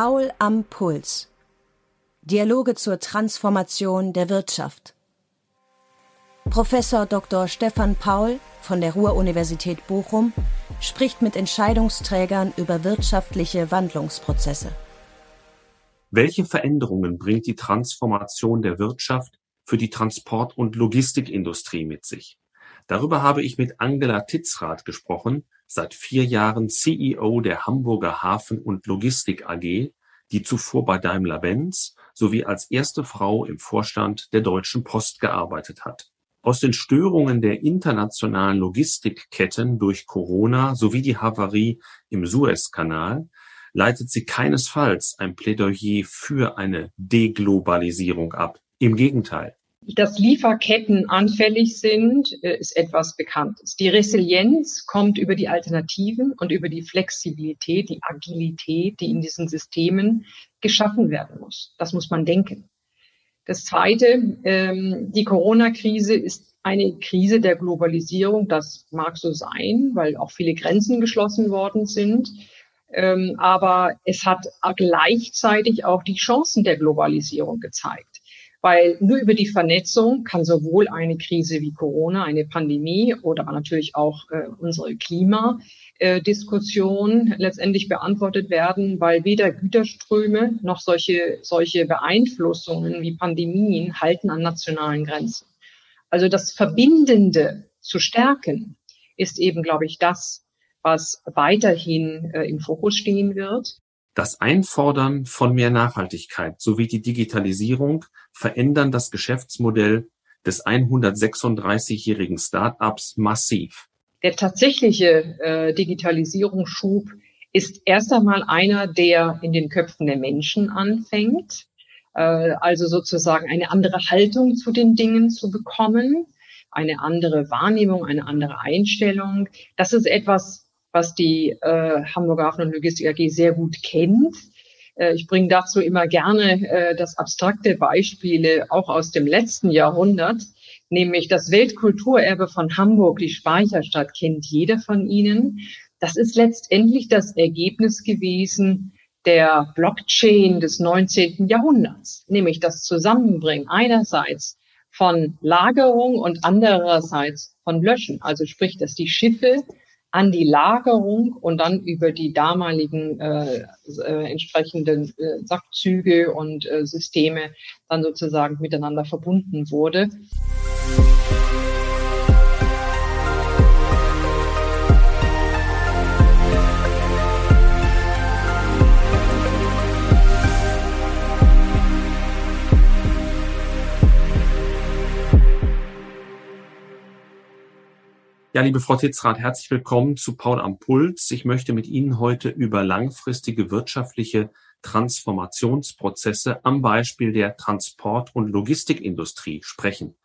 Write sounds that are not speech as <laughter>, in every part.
Paul am Puls. Dialoge zur Transformation der Wirtschaft. Professor Dr. Stefan Paul von der Ruhr-Universität Bochum spricht mit Entscheidungsträgern über wirtschaftliche Wandlungsprozesse. Welche Veränderungen bringt die Transformation der Wirtschaft für die Transport- und Logistikindustrie mit sich? Darüber habe ich mit Angela Titzrath gesprochen, seit vier Jahren CEO der Hamburger Hafen- und Logistik AG, die zuvor bei Daimler-Benz sowie als erste Frau im Vorstand der Deutschen Post gearbeitet hat. Aus den Störungen der internationalen Logistikketten durch Corona sowie die Havarie im Suezkanal leitet sie keinesfalls ein Plädoyer für eine Deglobalisierung ab. Im Gegenteil. Dass Lieferketten anfällig sind, äh, ist etwas Bekanntes. Die Resilienz kommt über die Alternativen und über die Flexibilität, die Agilität, die in diesen Systemen geschaffen werden muss. Das muss man denken. Das Zweite, ähm, die Corona-Krise ist eine Krise der Globalisierung. Das mag so sein, weil auch viele Grenzen geschlossen worden sind. Ähm, aber es hat gleichzeitig auch die Chancen der Globalisierung gezeigt. Weil nur über die Vernetzung kann sowohl eine Krise wie Corona, eine Pandemie oder natürlich auch äh, unsere Klimadiskussion letztendlich beantwortet werden, weil weder Güterströme noch solche, solche Beeinflussungen wie Pandemien halten an nationalen Grenzen. Also das Verbindende zu stärken ist eben, glaube ich, das, was weiterhin äh, im Fokus stehen wird. Das Einfordern von mehr Nachhaltigkeit sowie die Digitalisierung verändern das Geschäftsmodell des 136-jährigen Start-ups massiv. Der tatsächliche äh, Digitalisierungsschub ist erst einmal einer, der in den Köpfen der Menschen anfängt. Äh, also sozusagen eine andere Haltung zu den Dingen zu bekommen, eine andere Wahrnehmung, eine andere Einstellung. Das ist etwas, was die äh, Hamburger Hafen- und Logistik AG sehr gut kennt. Äh, ich bringe dazu immer gerne äh, das abstrakte Beispiele auch aus dem letzten Jahrhundert, nämlich das Weltkulturerbe von Hamburg, die Speicherstadt, kennt jeder von Ihnen. Das ist letztendlich das Ergebnis gewesen der Blockchain des 19. Jahrhunderts, nämlich das Zusammenbringen einerseits von Lagerung und andererseits von Löschen. Also sprich, dass die Schiffe an die Lagerung und dann über die damaligen äh, äh, entsprechenden äh, Sackzüge und äh, Systeme dann sozusagen miteinander verbunden wurde. Ja, liebe Frau Titzrath, herzlich willkommen zu Paul am Puls. Ich möchte mit Ihnen heute über langfristige wirtschaftliche Transformationsprozesse am Beispiel der Transport- und Logistikindustrie sprechen.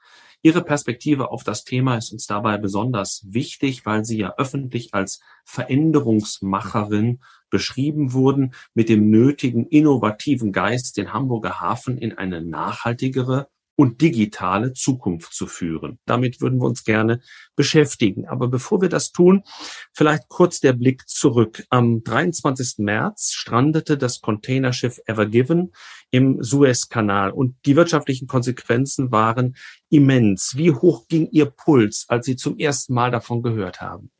Ihre Perspektive auf das Thema ist uns dabei besonders wichtig, weil Sie ja öffentlich als Veränderungsmacherin beschrieben wurden, mit dem nötigen innovativen Geist den Hamburger Hafen in eine nachhaltigere und digitale Zukunft zu führen. Damit würden wir uns gerne beschäftigen. Aber bevor wir das tun, vielleicht kurz der Blick zurück. Am 23. März strandete das Containerschiff Ever Given im Suezkanal und die wirtschaftlichen Konsequenzen waren immens. Wie hoch ging Ihr Puls, als Sie zum ersten Mal davon gehört haben?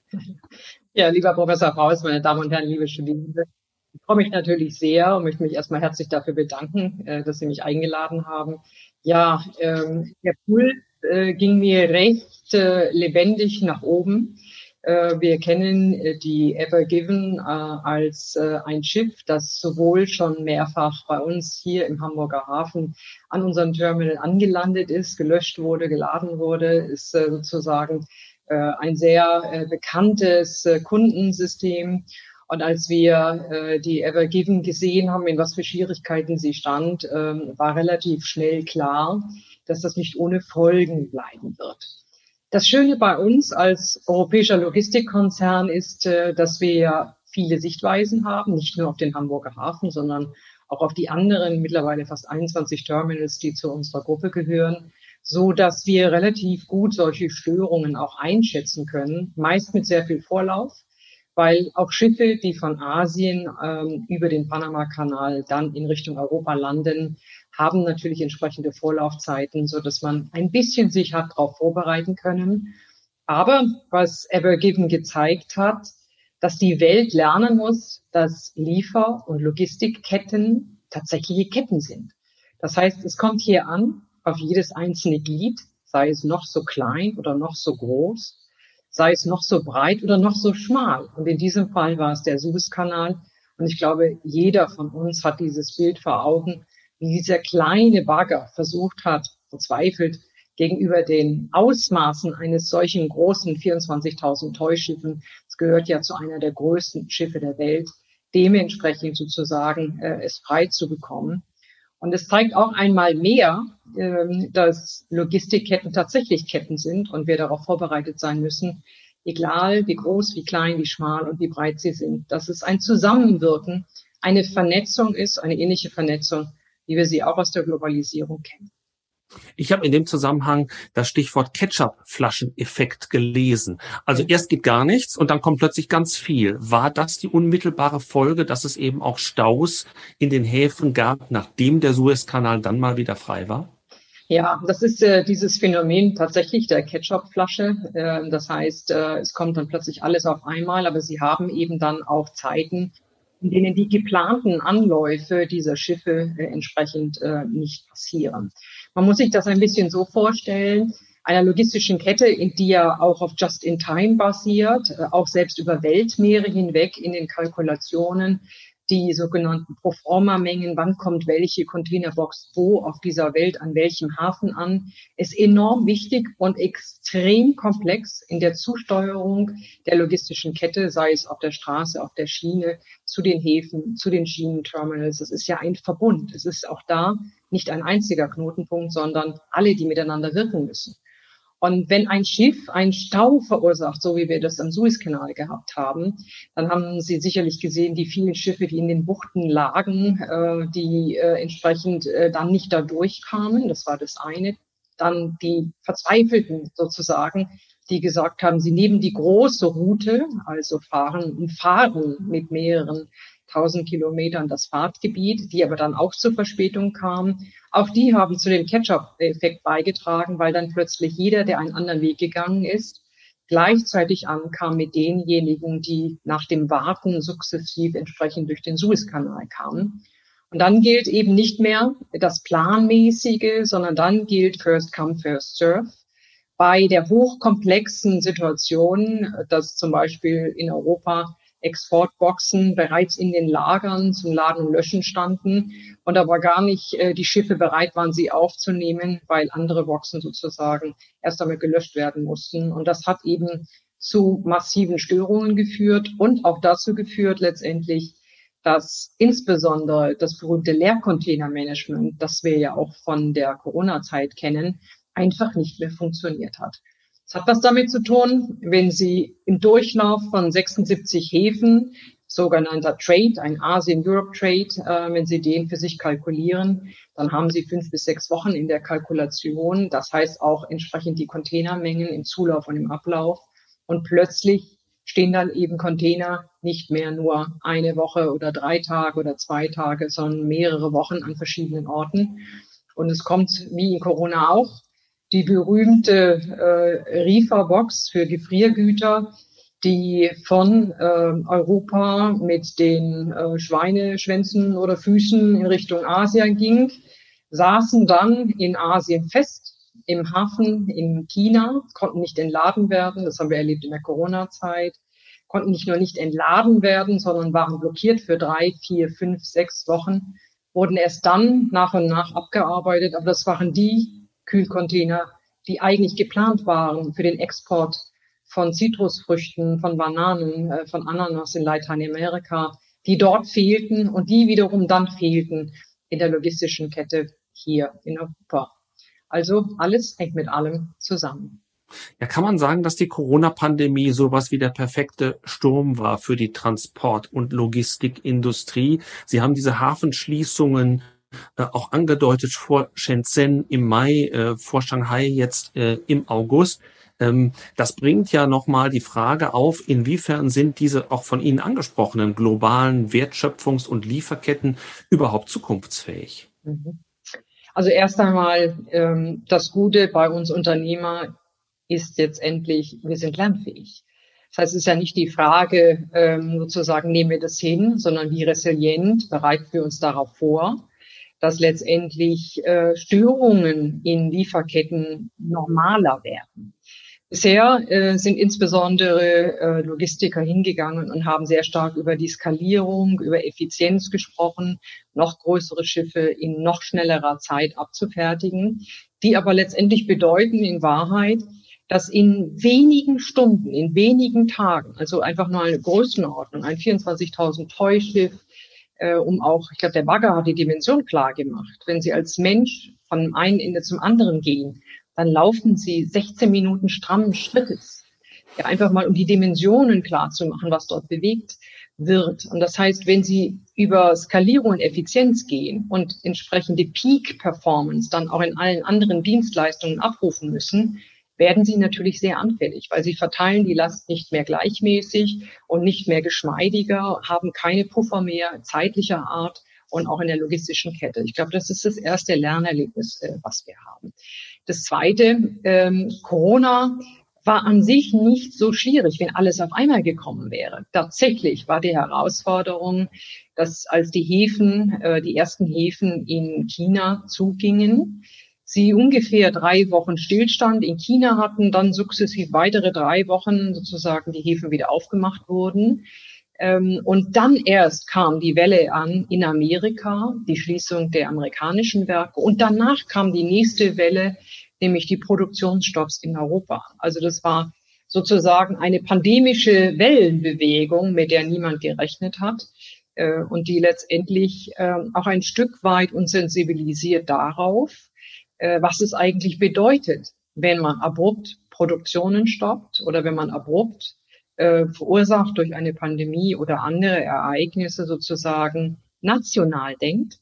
Ja, lieber Professor Raus, meine Damen und Herren, liebe Studierende, ich freue mich natürlich sehr und möchte mich erstmal herzlich dafür bedanken, äh, dass Sie mich eingeladen haben. Ja, ähm, der Puls äh, ging mir recht äh, lebendig nach oben. Äh, wir kennen äh, die Ever Given äh, als äh, ein Schiff, das sowohl schon mehrfach bei uns hier im Hamburger Hafen an unserem Terminal angelandet ist, gelöscht wurde, geladen wurde, ist äh, sozusagen äh, ein sehr äh, bekanntes äh, Kundensystem und als wir äh, die Ever Given gesehen haben, in was für Schwierigkeiten sie stand, ähm, war relativ schnell klar, dass das nicht ohne Folgen bleiben wird. Das Schöne bei uns als europäischer Logistikkonzern ist, äh, dass wir viele Sichtweisen haben, nicht nur auf den Hamburger Hafen, sondern auch auf die anderen mittlerweile fast 21 Terminals, die zu unserer Gruppe gehören, so dass wir relativ gut solche Störungen auch einschätzen können, meist mit sehr viel Vorlauf weil auch Schiffe, die von Asien ähm, über den Panama-Kanal dann in Richtung Europa landen, haben natürlich entsprechende Vorlaufzeiten, so dass man ein bisschen sich hat darauf vorbereiten können. Aber was Evergiven gezeigt hat, dass die Welt lernen muss, dass Liefer- und Logistikketten tatsächliche Ketten sind. Das heißt, es kommt hier an auf jedes einzelne Glied, sei es noch so klein oder noch so groß, sei es noch so breit oder noch so schmal. Und in diesem Fall war es der Suezkanal. Und ich glaube, jeder von uns hat dieses Bild vor Augen, wie dieser kleine Bagger versucht hat, verzweifelt, gegenüber den Ausmaßen eines solchen großen 24.000 Tollschiffen, es gehört ja zu einer der größten Schiffe der Welt, dementsprechend sozusagen äh, es frei zu bekommen. Und es zeigt auch einmal mehr, ähm, dass Logistikketten tatsächlich Ketten sind und wir darauf vorbereitet sein müssen, egal wie groß, wie klein, wie schmal und wie breit sie sind, dass es ein Zusammenwirken, eine Vernetzung ist, eine ähnliche Vernetzung, wie wir sie auch aus der Globalisierung kennen. Ich habe in dem Zusammenhang das Stichwort Ketchup-Flaschen-Effekt gelesen. Also erst geht gar nichts und dann kommt plötzlich ganz viel. War das die unmittelbare Folge, dass es eben auch Staus in den Häfen gab, nachdem der Suezkanal dann mal wieder frei war? Ja, das ist äh, dieses Phänomen tatsächlich der Ketchup-Flasche. Äh, das heißt, äh, es kommt dann plötzlich alles auf einmal, aber sie haben eben dann auch Zeiten, in denen die geplanten Anläufe dieser Schiffe äh, entsprechend äh, nicht passieren. Man muss sich das ein bisschen so vorstellen, einer logistischen Kette, in die ja auch auf Just-in-Time basiert, äh, auch selbst über Weltmeere hinweg in den Kalkulationen, die sogenannten Proforma-Mengen, wann kommt welche Containerbox wo auf dieser Welt an welchem Hafen an, ist enorm wichtig und extrem komplex in der Zusteuerung der logistischen Kette, sei es auf der Straße, auf der Schiene, zu den Häfen, zu den Schienenterminals. Es ist ja ein Verbund. Es ist auch da nicht ein einziger Knotenpunkt, sondern alle, die miteinander wirken müssen. Und wenn ein Schiff einen Stau verursacht, so wie wir das am Suezkanal gehabt haben, dann haben Sie sicherlich gesehen, die vielen Schiffe, die in den Buchten lagen, äh, die äh, entsprechend äh, dann nicht da durchkamen. Das war das eine. Dann die Verzweifelten sozusagen, die gesagt haben, sie nehmen die große Route, also fahren und fahren mit mehreren 1000 Kilometern das Fahrtgebiet, die aber dann auch zur Verspätung kam. Auch die haben zu dem Catch-up-Effekt beigetragen, weil dann plötzlich jeder, der einen anderen Weg gegangen ist, gleichzeitig ankam mit denjenigen, die nach dem Warten sukzessiv entsprechend durch den Suezkanal kamen. Und dann gilt eben nicht mehr das Planmäßige, sondern dann gilt First Come, First Serve. Bei der hochkomplexen Situation, dass zum Beispiel in Europa Exportboxen bereits in den Lagern zum Laden und Löschen standen und aber gar nicht äh, die Schiffe bereit waren, sie aufzunehmen, weil andere Boxen sozusagen erst einmal gelöscht werden mussten. Und das hat eben zu massiven Störungen geführt und auch dazu geführt letztendlich, dass insbesondere das berühmte Leercontainermanagement, das wir ja auch von der Corona-Zeit kennen, einfach nicht mehr funktioniert hat. Es hat was damit zu tun, wenn Sie im Durchlauf von 76 Häfen, sogenannter Trade, ein Asien-Europe-Trade, äh, wenn Sie den für sich kalkulieren, dann haben Sie fünf bis sechs Wochen in der Kalkulation. Das heißt auch entsprechend die Containermengen im Zulauf und im Ablauf. Und plötzlich stehen dann eben Container nicht mehr nur eine Woche oder drei Tage oder zwei Tage, sondern mehrere Wochen an verschiedenen Orten. Und es kommt wie in Corona auch die berühmte äh, Rieferbox für Gefriergüter, die von äh, Europa mit den äh, Schweineschwänzen oder Füßen in Richtung Asien ging, saßen dann in Asien fest, im Hafen in China, konnten nicht entladen werden, das haben wir erlebt in der Corona-Zeit, konnten nicht nur nicht entladen werden, sondern waren blockiert für drei, vier, fünf, sechs Wochen, wurden erst dann nach und nach abgearbeitet, aber das waren die Kühlcontainer, die eigentlich geplant waren für den Export von Zitrusfrüchten, von Bananen, äh, von Ananas in Lateinamerika, die dort fehlten und die wiederum dann fehlten in der logistischen Kette hier in Europa. Also alles hängt mit allem zusammen. Ja, kann man sagen, dass die Corona-Pandemie sowas wie der perfekte Sturm war für die Transport- und Logistikindustrie? Sie haben diese Hafenschließungen äh, auch angedeutet vor Shenzhen im Mai, äh, vor Shanghai jetzt äh, im August. Ähm, das bringt ja nochmal die Frage auf, inwiefern sind diese auch von Ihnen angesprochenen globalen Wertschöpfungs- und Lieferketten überhaupt zukunftsfähig? Mhm. Also erst einmal, ähm, das Gute bei uns Unternehmer ist jetzt endlich, wir sind lernfähig. Das heißt, es ist ja nicht die Frage, ähm, sozusagen, nehmen wir das hin, sondern wie resilient bereiten wir uns darauf vor, dass letztendlich äh, Störungen in Lieferketten normaler werden. Bisher äh, sind insbesondere äh, Logistiker hingegangen und haben sehr stark über die Skalierung, über Effizienz gesprochen, noch größere Schiffe in noch schnellerer Zeit abzufertigen, die aber letztendlich bedeuten in Wahrheit, dass in wenigen Stunden, in wenigen Tagen, also einfach nur eine Größenordnung, ein 24.000 Toy-Schiff, äh, um auch, ich glaube, der Bagger hat die Dimension klar gemacht. Wenn Sie als Mensch von einem Ende zum anderen gehen, dann laufen Sie 16 Minuten strammen Schrittes. Ja, einfach mal, um die Dimensionen klar zu machen, was dort bewegt wird. Und das heißt, wenn Sie über Skalierung und Effizienz gehen und entsprechende Peak-Performance dann auch in allen anderen Dienstleistungen abrufen müssen, werden sie natürlich sehr anfällig, weil sie verteilen die Last nicht mehr gleichmäßig und nicht mehr geschmeidiger, haben keine Puffer mehr zeitlicher Art und auch in der logistischen Kette. Ich glaube, das ist das erste Lernerlebnis, äh, was wir haben. Das zweite, ähm, Corona war an sich nicht so schwierig, wenn alles auf einmal gekommen wäre. Tatsächlich war die Herausforderung, dass als die Häfen, äh, die ersten Häfen in China zugingen, sie ungefähr drei Wochen Stillstand in China hatten, dann sukzessiv weitere drei Wochen sozusagen die Häfen wieder aufgemacht wurden. Ähm, und dann erst kam die Welle an in Amerika, die Schließung der amerikanischen Werke. Und danach kam die nächste Welle, nämlich die Produktionsstopps in Europa. Also das war sozusagen eine pandemische Wellenbewegung, mit der niemand gerechnet hat äh, und die letztendlich äh, auch ein Stück weit uns sensibilisiert darauf, äh, was es eigentlich bedeutet, wenn man abrupt Produktionen stoppt oder wenn man abrupt äh, verursacht durch eine Pandemie oder andere Ereignisse sozusagen national denkt.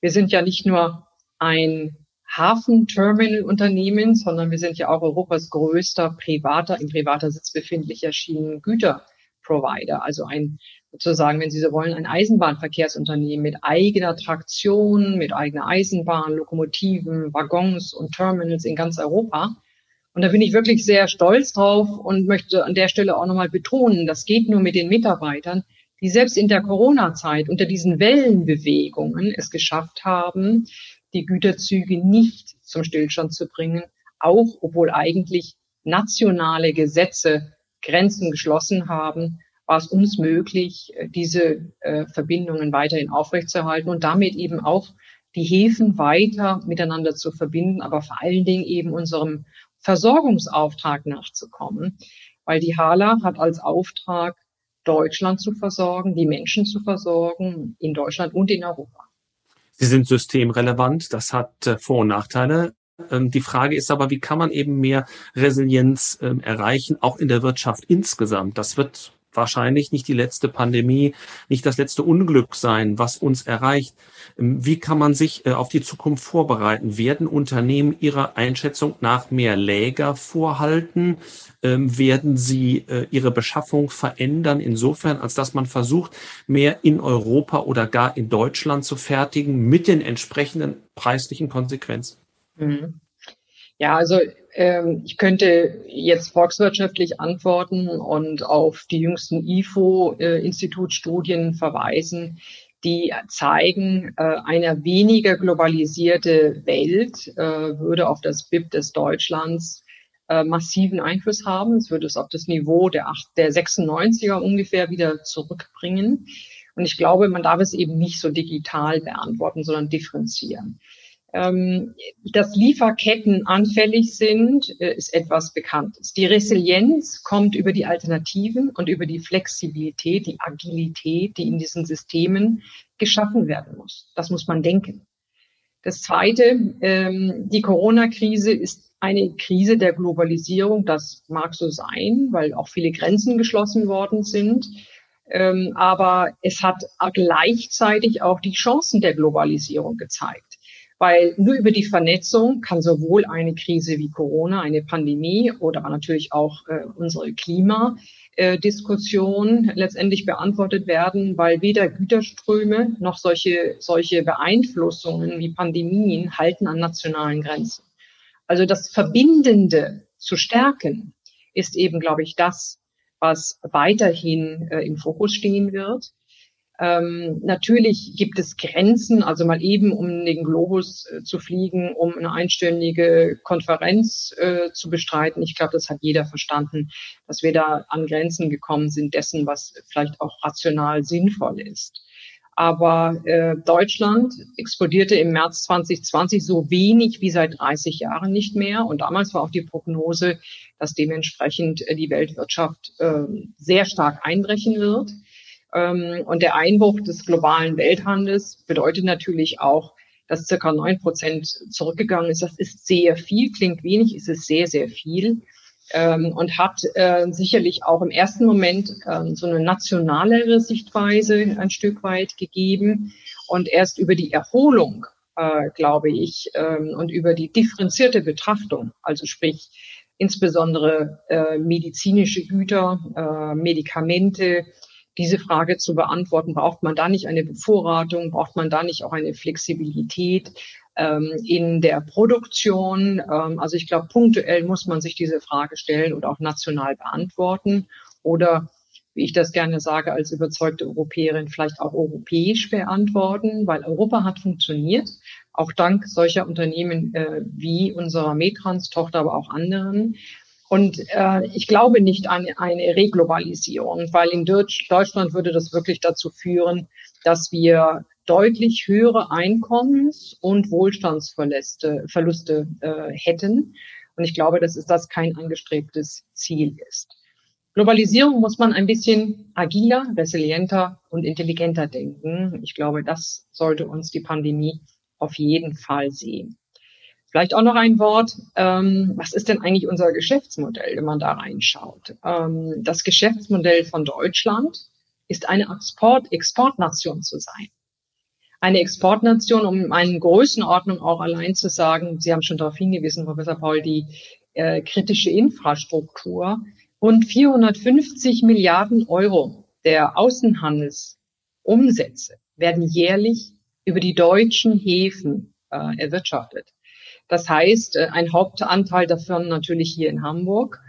Wir sind ja nicht nur ein Hafenterminal-Unternehmen, sondern wir sind ja auch Europas größter privater, im privater Sitz befindlicher Schienengüterprovider, also ein sozusagen, wenn Sie so wollen, ein Eisenbahnverkehrsunternehmen mit eigener Traktion, mit eigener Eisenbahn, Lokomotiven, Waggons und Terminals in ganz Europa. Und da bin ich wirklich sehr stolz drauf und möchte an der Stelle auch nochmal betonen, das geht nur mit den Mitarbeitern, die selbst in der Corona-Zeit unter diesen Wellenbewegungen es geschafft haben, die Güterzüge nicht zum Stillstand zu bringen, auch obwohl eigentlich nationale Gesetze Grenzen geschlossen haben war es uns möglich, äh, diese äh, Verbindungen weiterhin aufrechtzuerhalten und damit eben auch die Häfen weiter miteinander zu verbinden, aber vor allen Dingen eben unserem Versorgungsauftrag nachzukommen, weil die HALA hat als Auftrag, Deutschland zu versorgen, die Menschen zu versorgen, in Deutschland und in Europa. Sie sind systemrelevant, das hat äh, Vor- und Nachteile. Ähm, die Frage ist aber, wie kann man eben mehr Resilienz ähm, erreichen, auch in der Wirtschaft insgesamt? Das wird wahrscheinlich nicht die letzte Pandemie, nicht das letzte Unglück sein, was uns erreicht. Ähm, wie kann man sich äh, auf die Zukunft vorbereiten? Werden Unternehmen ihrer Einschätzung nach mehr Läger vorhalten? Ähm, werden sie äh, ihre Beschaffung verändern, insofern, als dass man versucht, mehr in Europa oder gar in Deutschland zu fertigen mit den entsprechenden preislichen Konsequenzen? Mhm. Ja, also ich könnte jetzt volkswirtschaftlich antworten und auf die jüngsten IFO-Institutstudien verweisen, die zeigen, äh, eine weniger globalisierte Welt äh, würde auf das BIP des Deutschlands äh, massiven Einfluss haben. Es würde es auf das Niveau der, 8, der 96er ungefähr wieder zurückbringen. Und ich glaube, man darf es eben nicht so digital beantworten, sondern differenzieren. Ähm, dass Lieferketten anfällig sind, äh, ist etwas Bekanntes. Die Resilienz kommt über die Alternativen und über die Flexibilität, die Agilität, die in diesen Systemen geschaffen werden muss. Das muss man denken. Das Zweite, ähm, die Corona-Krise ist eine Krise der Globalisierung. Das mag so sein, weil auch viele Grenzen geschlossen worden sind. Ähm, aber es hat gleichzeitig auch die Chancen der Globalisierung gezeigt Weil nur über die Vernetzung kann sowohl eine Krise wie Corona, eine Pandemie oder natürlich auch äh, unsere Klimadiskussion letztendlich beantwortet werden, weil weder Güterströme noch solche, solche Beeinflussungen wie Pandemien halten an nationalen Grenzen. Also das Verbindende zu stärken ist eben, glaube ich, das, was weiterhin äh, im Fokus stehen wird. Ähm, natürlich gibt es Grenzen, also mal eben um den Globus äh, zu fliegen, um eine einstündige Konferenz äh, zu bestreiten. Ich glaube, das hat jeder verstanden, dass wir da an Grenzen gekommen sind dessen, was vielleicht auch rational sinnvoll ist. Aber äh, Deutschland explodierte im März 2020 so wenig wie seit 30 Jahren nicht mehr. Und damals war auch die Prognose, dass dementsprechend äh, die Weltwirtschaft äh, sehr stark einbrechen wird. Ähm, und der Einbruch des globalen Welthandels bedeutet natürlich auch, dass circa neun Prozent zurückgegangen ist. Das ist sehr viel, klingt wenig, ist es sehr, sehr viel. Ähm, und hat äh, sicherlich auch im ersten Moment äh, so eine nationalere Sichtweise ein Stück weit gegeben. Und erst über die Erholung, äh, glaube ich, ähm, und über die differenzierte Betrachtung, also sprich insbesondere äh, medizinische Güter, äh, Medikamente, diese Frage zu beantworten, braucht man da nicht eine Bevorratung, braucht man da nicht auch eine Flexibilität ähm, in der Produktion? Ähm, also ich glaube, punktuell muss man sich diese Frage stellen und auch national beantworten oder wie ich das gerne sage, als überzeugte Europäerin vielleicht auch europäisch beantworten, weil Europa hat funktioniert, auch dank solcher Unternehmen äh, wie unserer Metrans-Tochter, aber auch anderen. Und äh, ich glaube nicht an eine Reglobalisierung, weil in Deutsch, Deutschland würde das wirklich dazu führen, dass wir deutlich höhere Einkommens- und Wohlstandsverluste Verluste, äh, hätten. Und ich glaube, dass es das kein angestrebtes Ziel ist. Globalisierung muss man ein bisschen agiler, resilienter und intelligenter denken. Ich glaube, das sollte uns die Pandemie auf jeden Fall sehen. Vielleicht auch noch ein Wort. Ähm, was ist denn eigentlich unser Geschäftsmodell, wenn man da reinschaut? Ähm, das Geschäftsmodell von Deutschland ist eine Export Exportnation zu sein. Eine Exportnation, um eine Größenordnung auch allein zu sagen, Sie haben schon darauf hingewiesen, Professor Paul, die äh, kritische Infrastruktur. Rund 450 Milliarden Euro der Außenhandelsumsätze werden jährlich über die deutschen Häfen äh, erwirtschaftet. Das heißt, äh, ein Hauptanteil davon natürlich hier in Hamburg.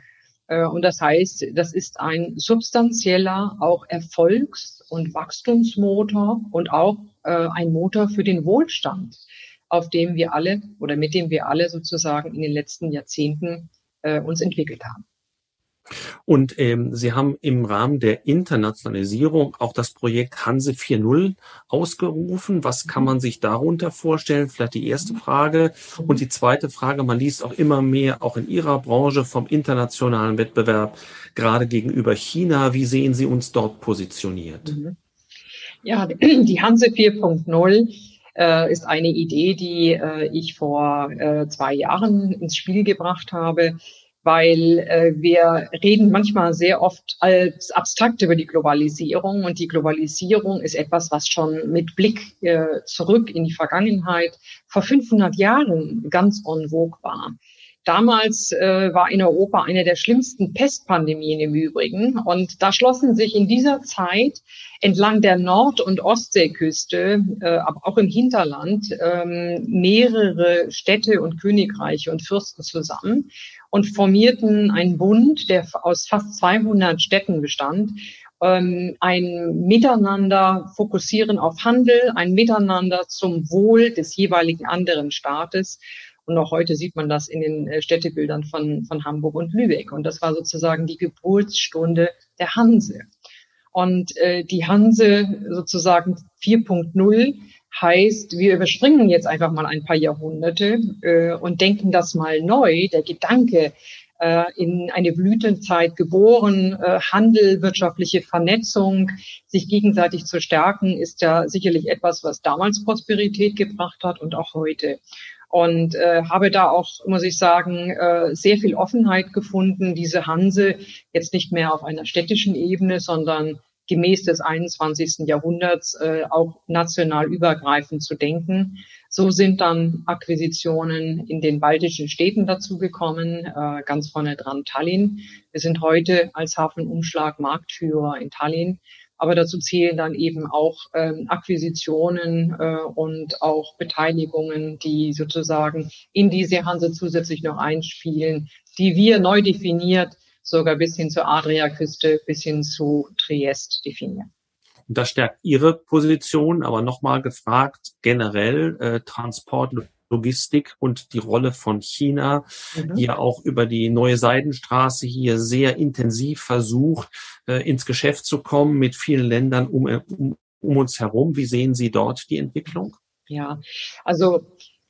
Äh, und das heißt, das ist ein substanzieller auch Erfolgs- und Wachstumsmotor und auch äh, ein Motor für den Wohlstand, auf dem wir alle oder mit dem wir alle sozusagen in den letzten Jahrzehnten uns entwickelt haben. Und ähm, Sie haben im Rahmen der Internationalisierung auch das Projekt Hanse 4.0 ausgerufen. Was kann man sich darunter vorstellen? Vielleicht die erste Frage. Und die zweite Frage, man liest auch immer mehr, auch in Ihrer Branche, vom internationalen Wettbewerb, gerade gegenüber China. Wie sehen Sie uns dort positioniert? Ja, die Hanse 4.0 äh, ist eine Idee, die äh, ich vor äh, zwei Jahren ins Spiel gebracht habe weil äh, wir reden manchmal sehr oft als abstrakt über die Globalisierung und die Globalisierung ist etwas, was schon mit Blick äh, zurück in die Vergangenheit vor 500 Jahren ganz en vogue war. Damals äh, war in Europa eine der schlimmsten Pestpandemien im Übrigen. Und da schlossen sich in dieser Zeit entlang der Nord- und Ostseeküste, äh, aber auch im Hinterland, ähm, mehrere Städte und Königreiche und Fürsten zusammen und formierten einen Bund, der aus fast 200 Städten bestand. Ähm, ein Miteinander fokussieren auf Handel, ein Miteinander zum Wohl des jeweiligen anderen Staates. Und auch heute sieht man das in den äh, Städtebildern von, von Hamburg und Lübeck. Und das war sozusagen die Geburtsstunde der Hanse. Und äh, die Hanse sozusagen 4.0 heißt, wir überspringen jetzt einfach mal ein paar Jahrhunderte äh, und denken das mal neu. Der Gedanke, äh, in eine Blütenzeit geboren, äh, Handel, wirtschaftliche Vernetzung, sich gegenseitig zu stärken, ist ja sicherlich etwas, was damals Prosperität gebracht hat und auch heute. Und äh, habe da auch, muss ich sagen, äh, sehr viel Offenheit gefunden, diese Hanse jetzt nicht mehr auf einer städtischen Ebene, sondern gemäß des 21. Jahrhunderts äh, auch national übergreifend zu denken. So sind dann Akquisitionen in den baltischen Städten dazugekommen, äh, ganz vorne dran Tallinn. Wir sind heute als Hafenumschlag Marktführer in Tallinn. Aber dazu zählen dann eben auch ähm, Akquisitionen äh, und auch Beteiligungen, die sozusagen in diese Hanse zusätzlich noch einspielen, die wir neu definiert sogar bis hin zur Adriaküste, bis hin zu Triest definieren. Und das stärkt Ihre Position, aber nochmal gefragt, generell äh, Transport, Logistik und die Rolle von China, mhm. die ja auch über die neue Seidenstraße hier sehr intensiv versucht, äh, ins Geschäft zu kommen mit vielen Ländern um, um, um uns herum. Wie sehen Sie dort die Entwicklung? Ja, also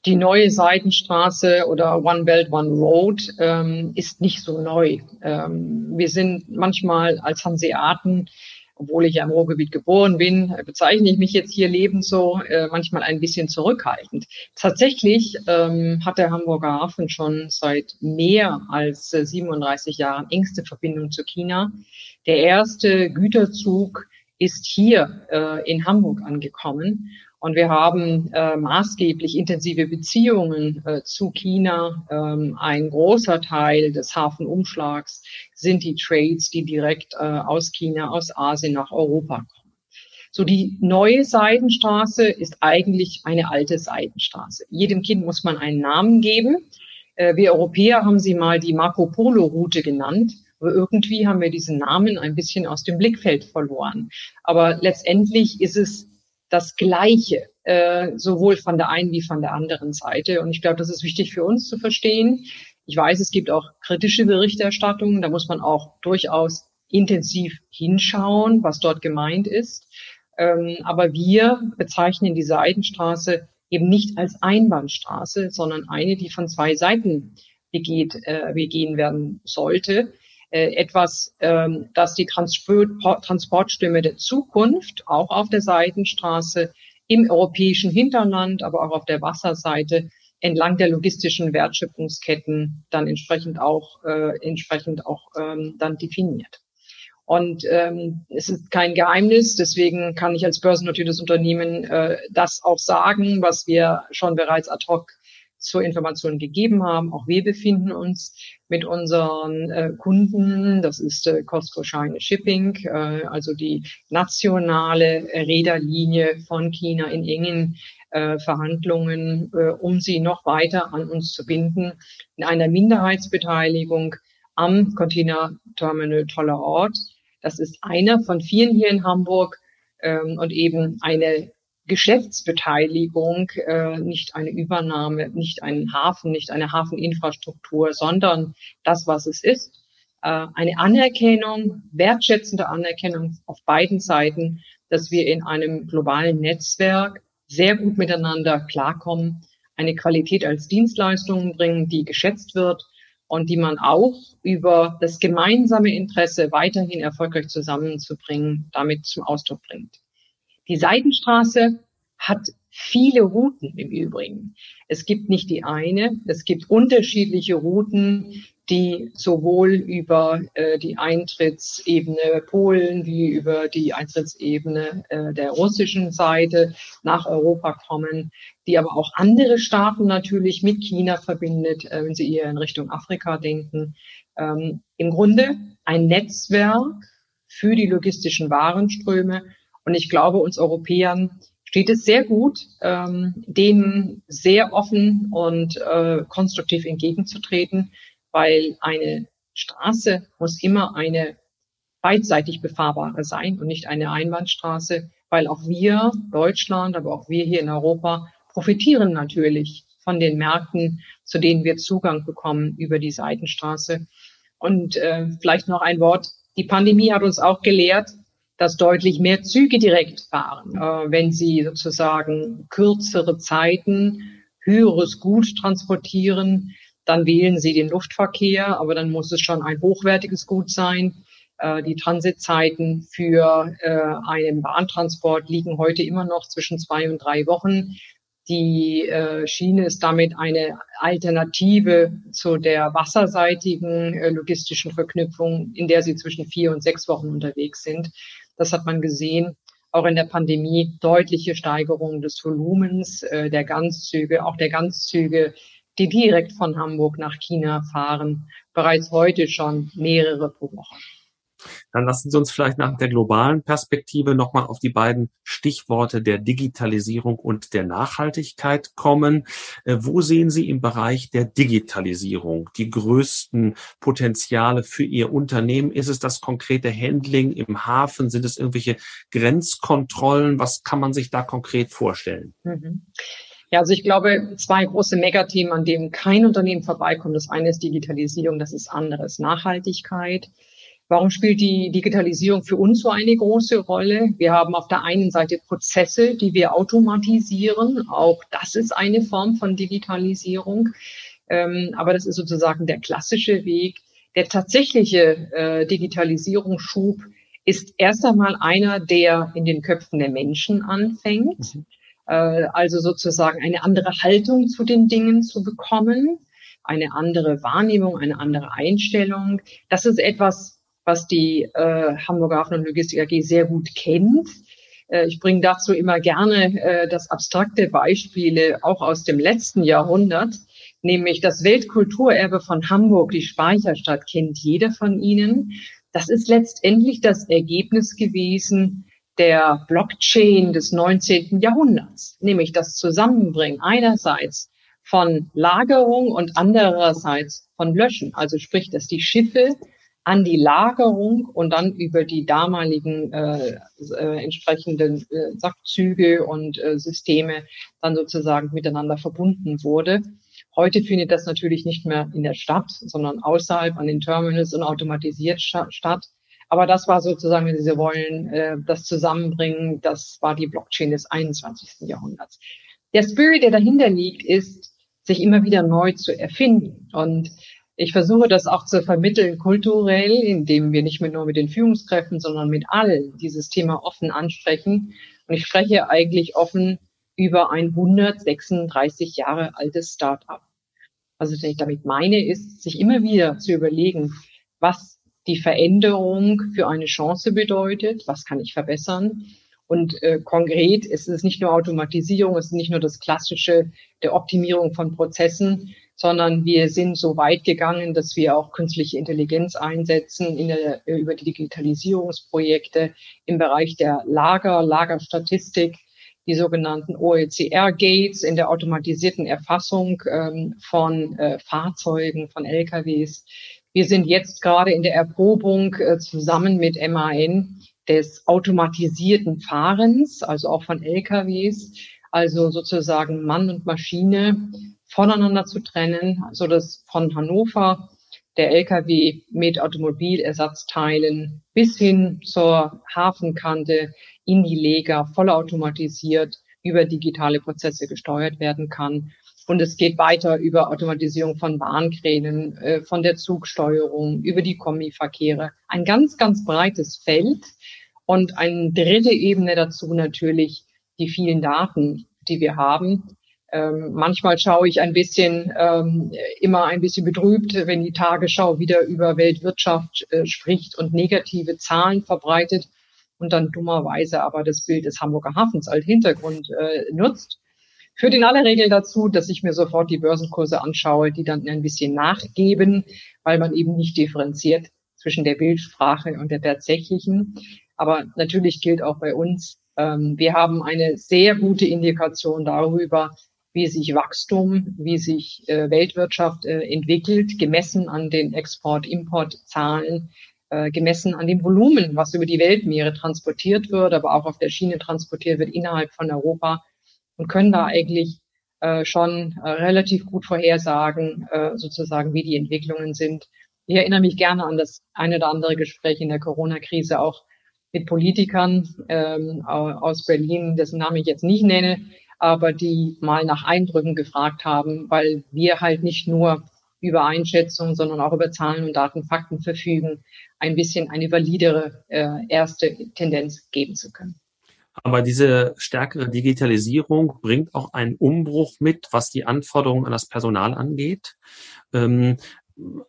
die neue Seidenstraße oder One Belt, One Road ähm, ist nicht so neu. Ähm, wir sind manchmal als Hanseaten, obwohl ich ja im Ruhrgebiet geboren bin, bezeichne ich mich jetzt hier lebend so, äh, manchmal ein bisschen zurückhaltend. Tatsächlich ähm, hat der Hamburger Hafen schon seit mehr als äh, 37 Jahren engste Verbindung zu China. Der erste Güterzug ist hier äh, in Hamburg angekommen und wir haben äh, maßgeblich intensive Beziehungen äh, zu China. Ähm, ein großer Teil des Hafenumschlags sind die Trades, die direkt äh, aus China, aus Asien nach Europa kommen. So die neue Seidenstraße ist eigentlich eine alte Seidenstraße. Jedem Kind muss man einen Namen geben. Äh, wir Europäer haben sie mal die Marco Polo Route genannt. Aber irgendwie haben wir diesen Namen ein bisschen aus dem Blickfeld verloren. Aber letztendlich ist es das Gleiche, äh, sowohl von der einen wie von der anderen Seite. Und ich glaube, das ist wichtig für uns zu verstehen. Ich weiß, es gibt auch kritische Berichterstattungen. Da muss man auch durchaus intensiv hinschauen, was dort gemeint ist. Ähm, aber wir bezeichnen die Seidenstraße eben nicht als Einbahnstraße, sondern eine, die von zwei Seiten begeht, äh, begehen werden sollte etwas, ähm, das die Transport, Transportstimme der Zukunft auch auf der Seitenstraße im europäischen Hinterland, aber auch auf der Wasserseite entlang der logistischen Wertschöpfungsketten dann entsprechend auch äh, entsprechend auch ähm, dann definiert. Und ähm, es ist kein Geheimnis, deswegen kann ich als börsennotiertes Unternehmen äh, das auch sagen, was wir schon bereits ad hoc zur Information gegeben haben. Auch wir befinden uns mit unseren äh, Kunden, das ist äh, Costco China Shipping, äh, also die nationale Räderlinie von China in engen äh, Verhandlungen, äh, um sie noch weiter an uns zu binden, in einer Minderheitsbeteiligung am Container Terminal Toller Ort. Das ist einer von vielen hier in Hamburg ähm, und eben eine Geschäftsbeteiligung, äh, nicht eine Übernahme, nicht einen Hafen, nicht eine Hafeninfrastruktur, sondern das, was es ist. Äh, eine Anerkennung, wertschätzende Anerkennung auf beiden Seiten, dass wir in einem globalen Netzwerk sehr gut miteinander klarkommen, eine Qualität als Dienstleistung bringen, die geschätzt wird und die man auch über das gemeinsame Interesse weiterhin erfolgreich zusammenzubringen, damit zum Ausdruck bringt. Die Seidenstraße hat viele Routen im Übrigen. Es gibt nicht die eine, es gibt unterschiedliche Routen, die sowohl über äh, die Eintrittsebene Polen wie über die Eintrittsebene äh, der russischen Seite nach Europa kommen, die aber auch andere Staaten natürlich mit China verbindet, äh, wenn Sie eher in Richtung Afrika denken. Ähm, Im Grunde ein Netzwerk für die logistischen Warenströme und ich glaube, uns Europäern steht es sehr gut, ähm, denen sehr offen und äh, konstruktiv entgegenzutreten, weil eine Straße muss immer eine beidseitig befahrbare sein und nicht eine Einbahnstraße, weil auch wir, Deutschland, aber auch wir hier in Europa, profitieren natürlich von den Märkten, zu denen wir Zugang bekommen über die Seitenstraße. Und äh, vielleicht noch ein Wort. Die Pandemie hat uns auch gelehrt, dass deutlich mehr Züge direkt fahren, äh, wenn sie sozusagen kürzere Zeiten höheres Gut transportieren, dann wählen sie den Luftverkehr, aber dann muss es schon ein hochwertiges Gut sein. Äh, die Transitzeiten für äh, einen Bahntransport liegen heute immer noch zwischen zwei und drei Wochen. Die äh, Schiene ist damit eine Alternative zu der wasserseitigen äh, logistischen Verknüpfung, in der sie zwischen vier und sechs Wochen unterwegs sind. Das hat man gesehen. Auch in der Pandemie deutliche Steigerung des Volumens äh, der Ganzzüge, auch der Ganzzüge, die direkt von Hamburg nach China fahren, bereits heute schon mehrere pro Woche. Dann lassen Sie uns vielleicht nach der globalen Perspektive nochmal auf die beiden Stichworte der Digitalisierung und der Nachhaltigkeit kommen. Äh, wo sehen Sie im Bereich der Digitalisierung die größten Potenziale für Ihr Unternehmen? Ist es das konkrete Handling im Hafen? Sind es irgendwelche Grenzkontrollen? Was kann man sich da konkret vorstellen? Mhm. Ja, also ich glaube, zwei große Megathemen, an denen kein Unternehmen vorbeikommt. Das eine ist Digitalisierung, das ist anderes Nachhaltigkeit. Warum spielt die Digitalisierung für uns so eine große Rolle? Wir haben auf der einen Seite Prozesse, die wir automatisieren. Auch das ist eine Form von Digitalisierung. Ähm, aber das ist sozusagen der klassische Weg. Der tatsächliche äh, Digitalisierungsschub ist erst einmal einer, der in den Köpfen der Menschen anfängt. Mhm. Äh, also sozusagen eine andere Haltung zu den Dingen zu bekommen, eine andere Wahrnehmung, eine andere Einstellung. Das ist etwas, was die äh, Hamburger Hafen- und Logistik AG sehr gut kennt. Äh, ich bringe dazu immer gerne äh, das abstrakte Beispiele auch aus dem letzten Jahrhundert, nämlich das Weltkulturerbe von Hamburg, die Speicherstadt, kennt jeder von Ihnen. Das ist letztendlich das Ergebnis gewesen der Blockchain des 19. Jahrhunderts, nämlich das Zusammenbringen einerseits von Lagerung und andererseits von Löschen. Also sprich, dass die Schiffe an die Lagerung und dann über die damaligen äh, äh, entsprechenden äh, Sackzüge und äh, Systeme dann sozusagen miteinander verbunden wurde. Heute findet das natürlich nicht mehr in der Stadt, sondern außerhalb an den Terminals und automatisiert statt. Aber das war sozusagen, wenn Sie wollen, äh, das Zusammenbringen, das war die Blockchain des 21. Jahrhunderts. Der Spirit, der dahinter liegt, ist, sich immer wieder neu zu erfinden. Und ich versuche das auch zu vermitteln kulturell, indem wir nicht mehr nur mit den Führungskräften, sondern mit allen dieses Thema offen ansprechen. Und ich spreche eigentlich offen über ein 136 Jahre altes Start-up. Also was ich damit meine, ist, sich immer wieder zu überlegen, was die Veränderung für eine Chance bedeutet, was kann ich verbessern. Und äh, konkret ist es nicht nur Automatisierung, es ist nicht nur das Klassische der Optimierung von Prozessen, sondern wir sind so weit gegangen, dass wir auch künstliche Intelligenz einsetzen in der, über die Digitalisierungsprojekte im Bereich der Lager, Lagerstatistik, die sogenannten OECR-Gates in der automatisierten Erfassung ähm, von äh, Fahrzeugen, von LKWs. Wir sind jetzt gerade in der Erprobung äh, zusammen mit MAN des automatisierten Fahrens, also auch von LKWs, also sozusagen Mann und Maschine voneinander zu trennen, so dass von Hannover der LKW mit Automobilersatzteilen bis hin zur Hafenkante in die Leger vollautomatisiert über digitale Prozesse gesteuert werden kann. Und es geht weiter über Automatisierung von Bahnkränen, äh, von der Zugsteuerung, über die Kombiverkehre. Ein ganz, ganz breites Feld. Und eine dritte Ebene dazu natürlich die vielen Daten, die wir haben, ähm, manchmal schaue ich ein bisschen, ähm, immer ein bisschen betrübt, wenn die Tagesschau wieder über Weltwirtschaft äh, spricht und negative Zahlen verbreitet und dann dummerweise aber das Bild des Hamburger Hafens als Hintergrund äh, nutzt. Führt in aller Regel dazu, dass ich mir sofort die Börsenkurse anschaue, die dann ein bisschen nachgeben, weil man eben nicht differenziert zwischen der Bildsprache und der tatsächlichen. Aber natürlich gilt auch bei uns, ähm, wir haben eine sehr gute Indikation darüber, wie sich Wachstum, wie sich äh, Weltwirtschaft äh, entwickelt, gemessen an den Export-Import-Zahlen, äh, gemessen an dem Volumen, was über die Weltmeere transportiert wird, aber auch auf der Schiene transportiert wird innerhalb von Europa und können da eigentlich schon relativ gut vorhersagen, sozusagen, wie die Entwicklungen sind. Ich erinnere mich gerne an das eine oder andere Gespräch in der Corona-Krise auch mit Politikern ähm, aus Berlin, dessen Namen ich jetzt nicht nenne, aber die mal nach Eindrücken gefragt haben, weil wir halt nicht nur über Einschätzungen, sondern auch über Zahlen und Daten, Fakten verfügen, ein bisschen eine validere äh, erste Tendenz geben zu können. Aber diese stärkere Digitalisierung bringt auch einen Umbruch mit, was die Anforderungen an das Personal angeht. Ähm,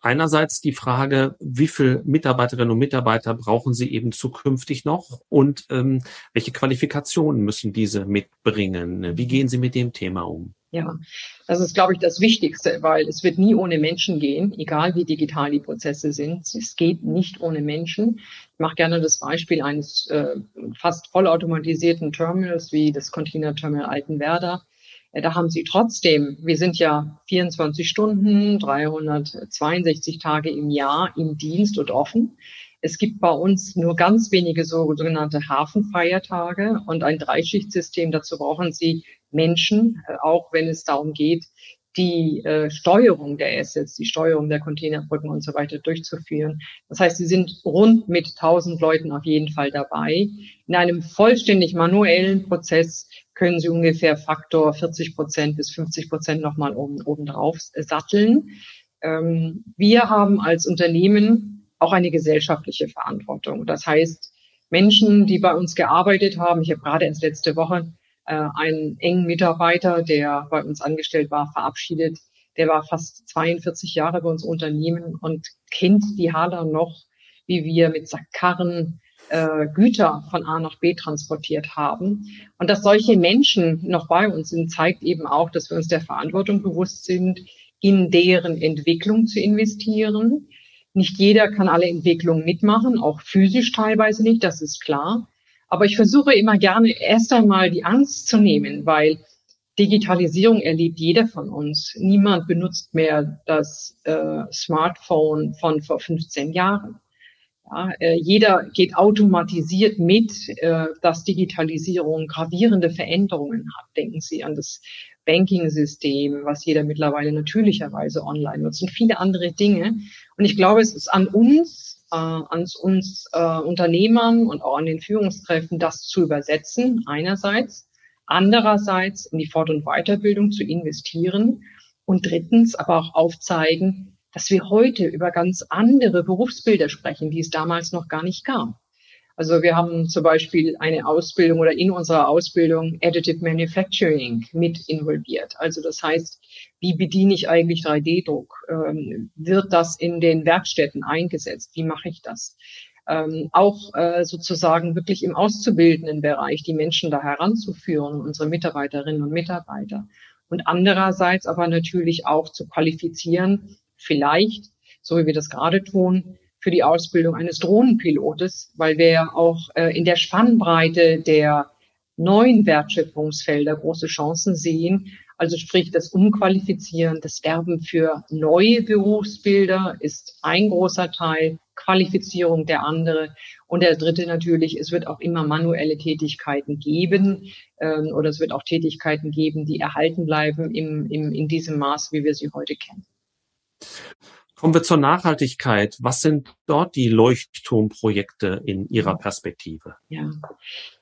einerseits die Frage, wie viele Mitarbeiterinnen und Mitarbeiter brauchen Sie eben zukünftig noch und ähm, welche Qualifikationen müssen diese mitbringen? Wie gehen Sie mit dem Thema um? Ja, das ist, glaube ich, das Wichtigste, weil es wird nie ohne Menschen gehen, egal wie digital die Prozesse sind. Es geht nicht ohne Menschen. Ich mache gerne das Beispiel eines äh, fast vollautomatisierten Terminals wie das Container Terminal Altenwerder. Äh, da haben Sie trotzdem, wir sind ja 24 Stunden, 362 Tage im Jahr im Dienst und offen. Es gibt bei uns nur ganz wenige sogenannte Hafenfeiertage und ein Dreischichtsystem. Dazu brauchen Sie Menschen, äh, auch wenn es darum geht, die äh, Steuerung der Assets, die Steuerung der Containerbrücken und so weiter durchzuführen. Das heißt, sie sind rund mit 1000 Leuten auf jeden Fall dabei. In einem vollständig manuellen Prozess können sie ungefähr Faktor 40 Prozent bis 50 Prozent nochmal oben, satteln. Ähm, wir haben als Unternehmen auch eine gesellschaftliche Verantwortung. Das heißt, Menschen, die bei uns gearbeitet haben, ich habe gerade erst letzte Woche äh, einen engen Mitarbeiter, der bei uns angestellt war, verabschiedet. Der war fast 42 Jahre bei uns Unternehmen und kennt die Hader noch, wie wir mit Sackkarren äh, Güter von A nach B transportiert haben. Und dass solche Menschen noch bei uns sind, zeigt eben auch, dass wir uns der Verantwortung bewusst sind, in deren Entwicklung zu investieren. Nicht jeder kann alle Entwicklungen mitmachen, auch physisch teilweise nicht, das ist klar. Aber ich versuche immer gerne erst einmal die Angst zu nehmen, weil Digitalisierung erlebt jeder von uns. Niemand benutzt mehr das äh, Smartphone von vor 15 Jahren. Ja, äh, jeder geht automatisiert mit, äh, dass Digitalisierung gravierende Veränderungen hat. Denken Sie an das Banking-System, was jeder mittlerweile natürlicherweise online nutzt und viele andere Dinge. Und ich glaube, es ist an uns, äh, an uns äh, Unternehmern und auch an den Führungskräften, das zu übersetzen, einerseits, andererseits in die Fort- und Weiterbildung zu investieren und drittens aber auch aufzeigen, dass wir heute über ganz andere Berufsbilder sprechen, die es damals noch gar nicht gab. Also wir haben zum Beispiel eine Ausbildung oder in unserer Ausbildung Additive Manufacturing mit involviert. Also das heißt, wie bediene ich eigentlich 3D-Druck? Ähm, wird das in den Werkstätten eingesetzt? Wie mache ich das? Ähm, auch äh, sozusagen wirklich im auszubildenden Bereich die Menschen da heranzuführen, unsere Mitarbeiterinnen und Mitarbeiter. Und andererseits aber natürlich auch zu qualifizieren, vielleicht, so wie wir das gerade tun, für die Ausbildung eines Drohnenpilotes, weil wir ja auch äh, in der Spannbreite der neuen Wertschöpfungsfelder große Chancen sehen. Also sprich, das Umqualifizieren, das Werben für neue Berufsbilder ist ein großer Teil, Qualifizierung der andere. Und der dritte natürlich, es wird auch immer manuelle Tätigkeiten geben ähm, oder es wird auch Tätigkeiten geben, die erhalten bleiben im, im, in diesem Maß, wie wir sie heute kennen. Kommen wir zur Nachhaltigkeit. Was sind dort die Leuchtturmprojekte in Ihrer Perspektive? Ja,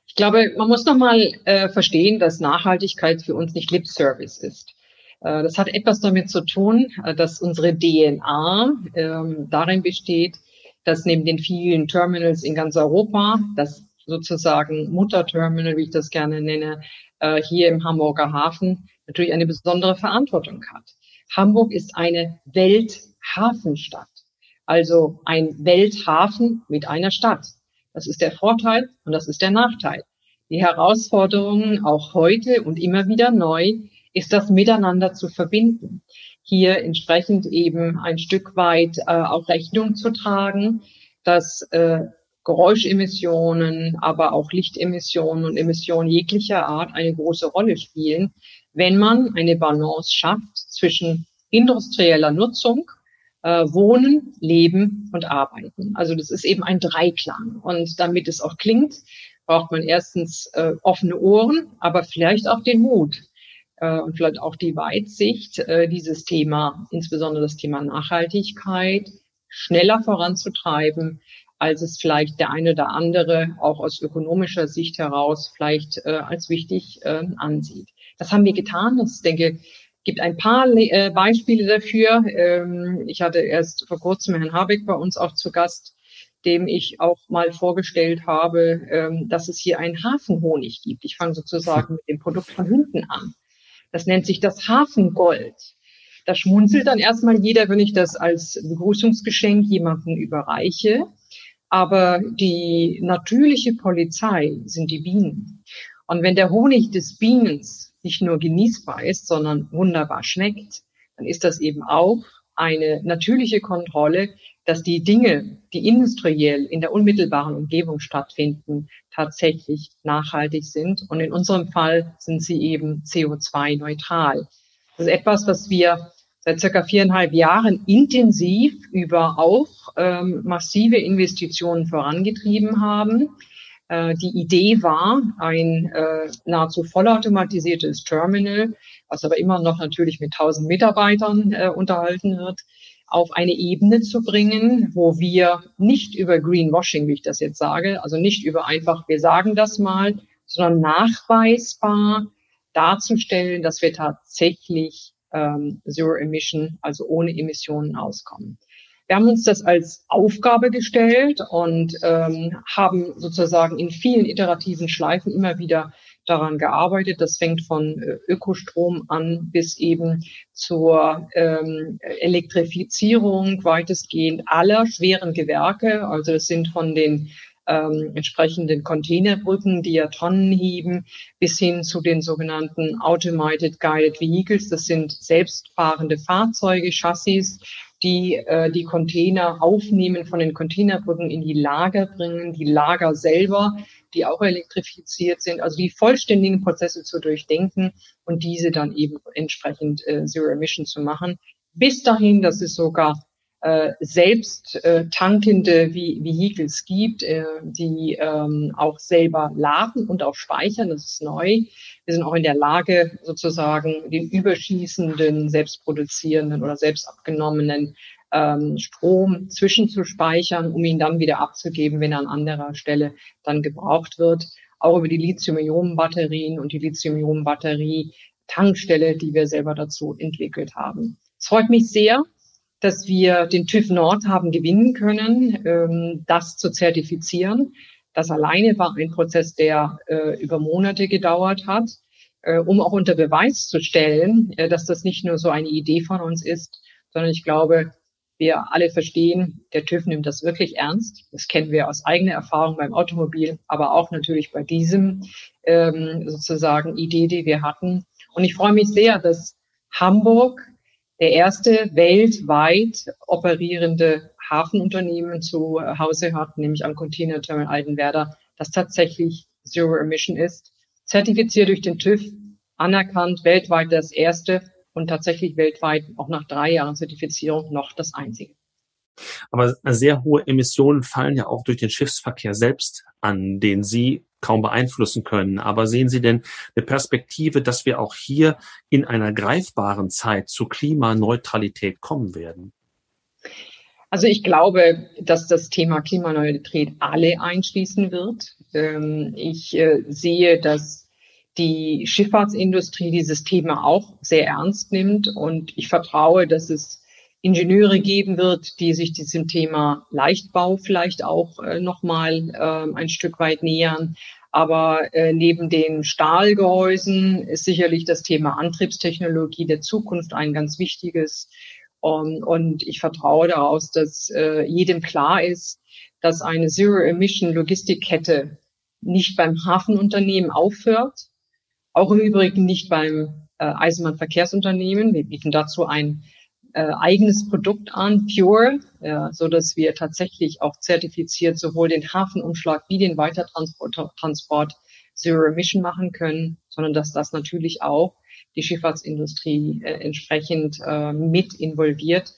ich glaube, man muss nochmal äh, verstehen, dass Nachhaltigkeit für uns nicht Lip Service ist. Äh, das hat etwas damit zu tun, äh, dass unsere DNA äh, darin besteht, dass neben den vielen Terminals in ganz Europa, das sozusagen Mutterterminal, wie ich das gerne nenne, äh, hier im Hamburger Hafen natürlich eine besondere Verantwortung hat. Hamburg ist eine Welt Hafenstadt. Also ein Welthafen mit einer Stadt. Das ist der Vorteil und das ist der Nachteil. Die Herausforderung auch heute und immer wieder neu ist das miteinander zu verbinden. Hier entsprechend eben ein Stück weit äh, auch Rechnung zu tragen, dass äh, Geräuschemissionen, aber auch Lichtemissionen und Emissionen jeglicher Art eine große Rolle spielen, wenn man eine Balance schafft zwischen industrieller Nutzung äh, Wohnen, Leben und Arbeiten. Also das ist eben ein Dreiklang. Und damit es auch klingt, braucht man erstens äh, offene Ohren, aber vielleicht auch den Mut äh, und vielleicht auch die Weitsicht, äh, dieses Thema, insbesondere das Thema Nachhaltigkeit, schneller voranzutreiben, als es vielleicht der eine oder andere auch aus ökonomischer Sicht heraus vielleicht äh, als wichtig äh, ansieht. Das haben wir getan. Das denke gibt ein paar äh, Beispiele dafür. Ähm, ich hatte erst vor kurzem Herrn Habeck bei uns auch zu Gast, dem ich auch mal vorgestellt habe, ähm, dass es hier einen Hafenhonig gibt. Ich fange sozusagen mit dem Produkt von hinten an. Das nennt sich das Hafengold. Da schmunzelt dann erstmal jeder, wenn ich das als Begrüßungsgeschenk jemanden überreiche. Aber die natürliche Polizei sind die Bienen. Und wenn der Honig des Bienens nicht nur genießbar ist, sondern wunderbar schmeckt, dann ist das eben auch eine natürliche Kontrolle, dass die Dinge, die industriell in der unmittelbaren Umgebung stattfinden, tatsächlich nachhaltig sind. Und in unserem Fall sind sie eben CO2-neutral. Das ist etwas, was wir seit circa viereinhalb Jahren intensiv über auch ähm, massive Investitionen vorangetrieben haben. Äh, die Idee war, ein äh, nahezu vollautomatisiertes Terminal, was aber immer noch natürlich mit 1000 Mitarbeitern äh, unterhalten wird, auf eine Ebene zu bringen, wo wir nicht über Greenwashing, wie ich das jetzt sage, also nicht über einfach, wir sagen das mal, sondern nachweisbar darzustellen, dass wir tatsächlich ähm, Zero Emission, also ohne Emissionen auskommen. Wir haben uns das als Aufgabe gestellt und ähm, haben sozusagen in vielen iterativen Schleifen immer wieder daran gearbeitet. Das fängt von äh, Ökostrom an bis eben zur ähm, Elektrifizierung weitestgehend aller schweren Gewerke. Also das sind von den ähm, entsprechenden Containerbrücken, die ja Tonnen heben, bis hin zu den sogenannten Automated Guided Vehicles. Das sind selbstfahrende Fahrzeuge, Chassis, die äh, die Container aufnehmen, von den Containerbrücken in die Lager bringen, die Lager selber, die auch elektrifiziert sind, also die vollständigen Prozesse zu durchdenken und diese dann eben entsprechend äh, Zero Emission zu machen. Bis dahin, dass es sogar äh, selbst äh, tankende Vehicles gibt, äh, die ähm, auch selber laden und auch speichern. Das ist neu. Wir sind auch in der Lage, sozusagen den überschießenden, selbstproduzierenden oder selbst abgenommenen ähm, Strom zwischenzuspeichern, um ihn dann wieder abzugeben, wenn er an anderer Stelle dann gebraucht wird. Auch über die Lithium-Ionen-Batterien und die Lithium-Ionen-Batterie-Tankstelle, die wir selber dazu entwickelt haben. Es freut mich sehr, dass wir den TÜV Nord haben gewinnen können, ähm, das zu zertifizieren. Das alleine war ein Prozess, der äh, über Monate gedauert hat, äh, um auch unter Beweis zu stellen, äh, dass das nicht nur so eine Idee von uns ist, sondern ich glaube, wir alle verstehen, der TÜV nimmt das wirklich ernst. Das kennen wir aus eigener Erfahrung beim Automobil, aber auch natürlich bei diesem ähm, sozusagen Idee, die wir hatten. Und ich freue mich sehr, dass Hamburg der erste weltweit operierende Hafenunternehmen zu Hause hat, nämlich am Container Terminal Altenwerder, das tatsächlich Zero Emission ist, zertifiziert durch den TÜV, anerkannt, weltweit das erste und tatsächlich weltweit auch nach drei Jahren Zertifizierung noch das einzige. Aber sehr hohe Emissionen fallen ja auch durch den Schiffsverkehr selbst an, den Sie kaum beeinflussen können. Aber sehen Sie denn eine Perspektive, dass wir auch hier in einer greifbaren Zeit zur Klimaneutralität kommen werden? Also ich glaube, dass das Thema Klimaneutralität alle einschließen wird. Ähm, ich äh, sehe, dass die Schifffahrtsindustrie dieses Thema auch sehr ernst nimmt und ich vertraue, dass es Ingenieure geben wird, die sich diesem Thema Leichtbau vielleicht auch äh, nochmal äh, ein Stück weit nähern. Aber äh, neben den Stahlgehäusen ist sicherlich das Thema Antriebstechnologie der Zukunft ein ganz wichtiges. Um, und ich vertraue daraus, dass äh, jedem klar ist, dass eine Zero-Emission-Logistikkette nicht beim Hafenunternehmen aufhört, auch im Übrigen nicht beim äh, Eisenbahnverkehrsunternehmen. Wir bieten dazu ein äh, eigenes Produkt an, Pure, ja, so dass wir tatsächlich auch zertifiziert sowohl den Hafenumschlag wie den Weitertransport Transport Zero Emission machen können, sondern dass das natürlich auch die Schifffahrtsindustrie äh, entsprechend äh, mit involviert.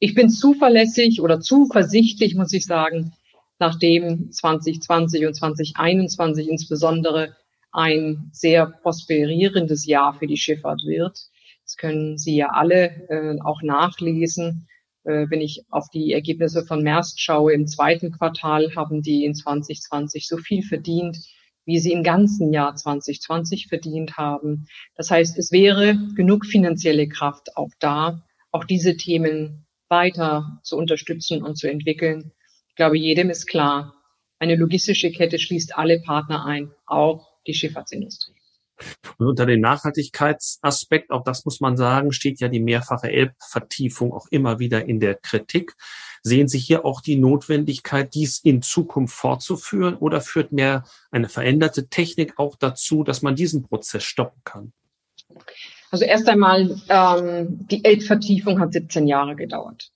Ich bin zuverlässig oder zuversichtlich, muss ich sagen, nachdem 2020 und 2021 insbesondere ein sehr prosperierendes Jahr für die Schifffahrt wird, das können Sie ja alle äh, auch nachlesen. Äh, wenn ich auf die Ergebnisse von Maersk schaue, im zweiten Quartal haben die in 2020 so viel verdient, wie sie im ganzen Jahr 2020 verdient haben. Das heißt, es wäre genug finanzielle Kraft auch da, auch diese Themen weiter zu unterstützen und zu entwickeln. Ich glaube, jedem ist klar, eine logistische Kette schließt alle Partner ein, auch die Schifffahrtsindustrie. Und unter dem Nachhaltigkeitsaspekt, auch das muss man sagen, steht ja die mehrfache Elbvertiefung auch immer wieder in der Kritik. Sehen Sie hier auch die Notwendigkeit, dies in Zukunft fortzuführen oder führt mehr eine veränderte Technik auch dazu, dass man diesen Prozess stoppen kann? Also erst einmal, ähm, die Elbvertiefung hat 17 Jahre gedauert.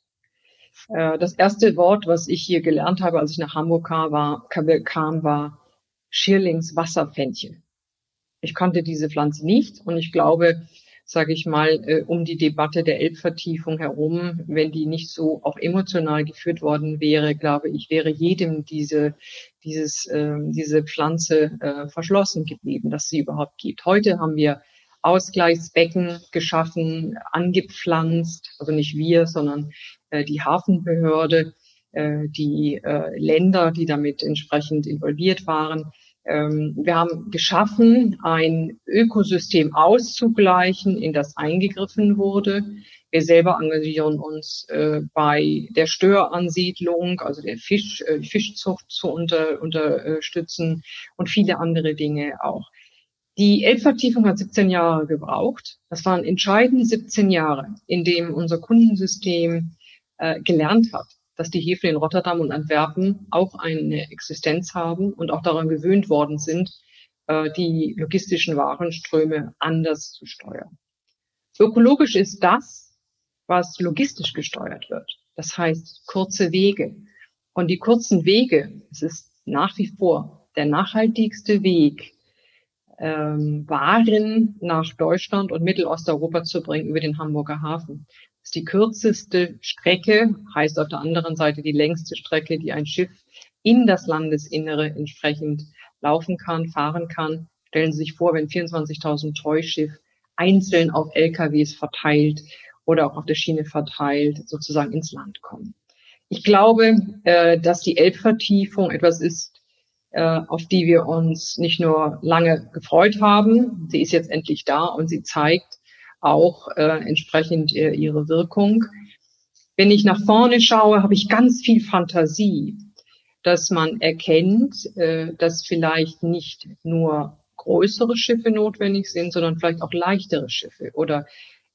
Äh, das erste Wort, was ich hier gelernt habe, als ich nach Hamburg kam, war, kam, war Wasserfenchel. Ich kannte diese Pflanze nicht und ich glaube, sage ich mal, äh, um die Debatte der Elbvertiefung herum, wenn die nicht so auch emotional geführt worden wäre, glaube ich, wäre jedem diese, dieses, äh, diese Pflanze äh, verschlossen geblieben, dass sie überhaupt gibt. Heute haben wir Ausgleichsbecken geschaffen, angepflanzt, also nicht wir, sondern äh, die Hafenbehörde, äh, die äh, Länder, die damit entsprechend involviert waren. Ähm, wir haben geschaffen, ein Ökosystem auszugleichen, in das eingegriffen wurde. Wir selber engagieren uns äh, bei der Störansiedlung, also der Fisch, äh, Fischzucht zu unter, unterstützen und viele andere Dinge auch. Die Elbvertiefung hat 17 Jahre gebraucht. Das waren entscheidende 17 Jahre, in dem unser Kundensystem äh, gelernt hat, dass die Häfen in Rotterdam und Antwerpen auch eine Existenz haben und auch daran gewöhnt worden sind, äh, die logistischen Warenströme anders zu steuern. Ökologisch ist das, was logistisch gesteuert wird. Das heißt kurze Wege. Und die kurzen Wege, es ist nach wie vor der nachhaltigste Weg, ähm, Waren nach Deutschland und Mittelosteuropa zu bringen über den Hamburger Hafen ist die kürzeste Strecke, heißt auf der anderen Seite die längste Strecke, die ein Schiff in das Landesinnere entsprechend laufen kann, fahren kann. Stellen Sie sich vor, wenn 24.000 Treuschiff einzeln auf LKWs verteilt oder auch auf der Schiene verteilt sozusagen ins Land kommen. Ich glaube, äh, dass die Elbvertiefung etwas ist, äh, auf die wir uns nicht nur lange gefreut haben. Sie ist jetzt endlich da und sie zeigt, auch äh, entsprechend äh, ihre Wirkung. Wenn ich nach vorne schaue, habe ich ganz viel Fantasie, dass man erkennt, äh, dass vielleicht nicht nur größere Schiffe notwendig sind, sondern vielleicht auch leichtere Schiffe. Oder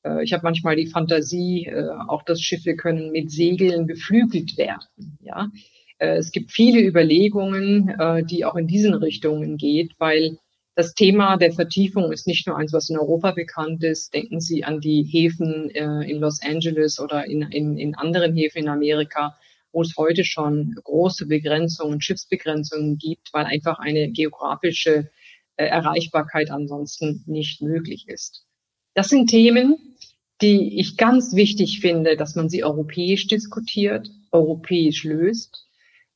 äh, ich habe manchmal die Fantasie, äh, auch dass Schiffe können mit Segeln beflügelt werden. Ja, äh, es gibt viele Überlegungen, äh, die auch in diesen Richtungen geht, weil das Thema der Vertiefung ist nicht nur eins, was in Europa bekannt ist. Denken Sie an die Häfen äh, in Los Angeles oder in, in, in anderen Häfen in Amerika, wo es heute schon große Begrenzungen, Schiffsbegrenzungen gibt, weil einfach eine geografische äh, Erreichbarkeit ansonsten nicht möglich ist. Das sind Themen, die ich ganz wichtig finde, dass man sie europäisch diskutiert, europäisch löst,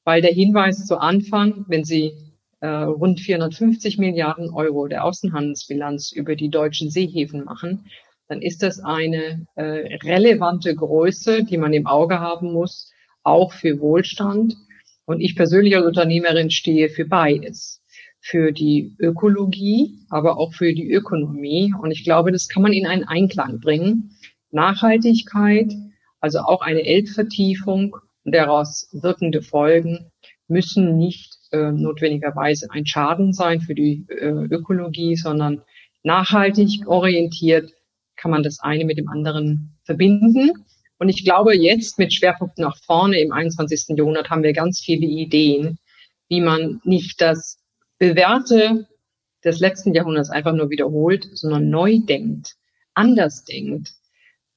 weil der Hinweis zu Anfang, wenn Sie äh, rund 450 Milliarden Euro der Außenhandelsbilanz über die deutschen Seehäfen machen, dann ist das eine äh, relevante Größe, die man im Auge haben muss, auch für Wohlstand. Und ich persönlich als Unternehmerin stehe für beides. Für die Ökologie, aber auch für die Ökonomie. Und ich glaube, das kann man in einen Einklang bringen. Nachhaltigkeit, also auch eine Elbvertiefung und daraus wirkende Folgen müssen nicht äh, notwendigerweise ein Schaden sein für die äh, Ökologie, sondern nachhaltig orientiert kann man das eine mit dem anderen verbinden. Und ich glaube, jetzt mit Schwerpunkt nach vorne im 21. Jahrhundert haben wir ganz viele Ideen, wie man nicht das Bewährte des letzten Jahrhunderts einfach nur wiederholt, sondern neu denkt, anders denkt,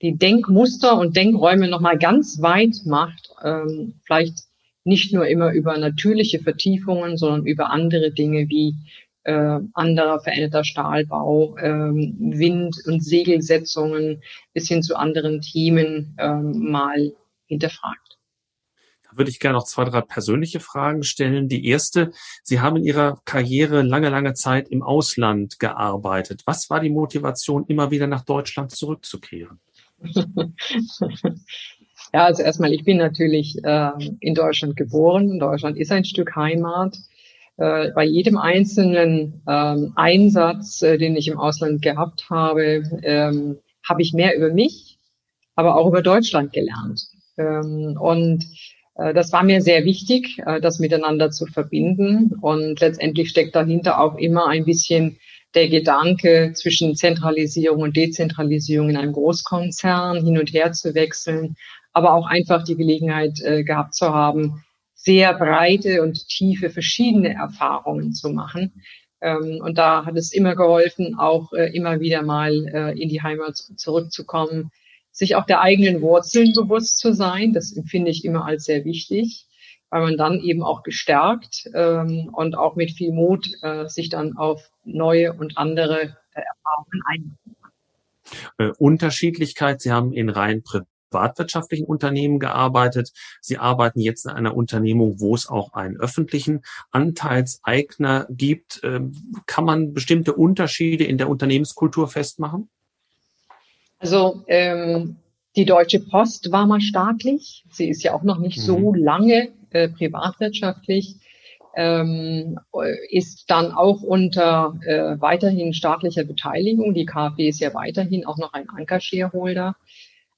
die Denkmuster und Denkräume nochmal ganz weit macht, ähm, vielleicht nicht nur immer über natürliche Vertiefungen, sondern über andere Dinge wie äh, anderer veränderter Stahlbau, ähm, Wind- und Segelsetzungen bis hin zu anderen Themen ähm, mal hinterfragt. Da würde ich gerne noch zwei, drei persönliche Fragen stellen. Die erste, Sie haben in Ihrer Karriere lange, lange Zeit im Ausland gearbeitet. Was war die Motivation, immer wieder nach Deutschland zurückzukehren? <laughs> Ja, also erstmal, ich bin natürlich äh, in Deutschland geboren. Deutschland ist ein Stück Heimat. Äh, bei jedem einzelnen ähm, Einsatz, äh, den ich im Ausland gehabt habe, ähm, habe ich mehr über mich, aber auch über Deutschland gelernt. Ähm, und äh, das war mir sehr wichtig, äh, das miteinander zu verbinden. Und letztendlich steckt dahinter auch immer ein bisschen der Gedanke zwischen Zentralisierung und Dezentralisierung in einem Großkonzern hin und her zu wechseln, aber auch einfach die Gelegenheit äh, gehabt zu haben, sehr breite und tiefe verschiedene Erfahrungen zu machen. Ähm, und da hat es immer geholfen, auch äh, immer wieder mal äh, in die Heimat zurückzukommen, sich auch der eigenen Wurzeln bewusst zu sein. Das empfinde ich immer als sehr wichtig, weil man dann eben auch gestärkt ähm, und auch mit viel Mut äh, sich dann auf neue und andere äh, Erfahrungen kann. Äh, Unterschiedlichkeit. Sie haben in rein privatwirtschaftlichen Unternehmen gearbeitet. Sie arbeiten jetzt in einer Unternehmung, wo es auch einen öffentlichen Anteilseigner gibt. Ähm, kann man bestimmte Unterschiede in der Unternehmenskultur festmachen? Also ähm, die Deutsche Post war mal staatlich. Sie ist ja auch noch nicht mhm. so lange äh, privatwirtschaftlich. Ähm, ist dann auch unter äh, weiterhin staatlicher Beteiligung. Die KfW ist ja weiterhin auch noch ein Anker-Shareholder.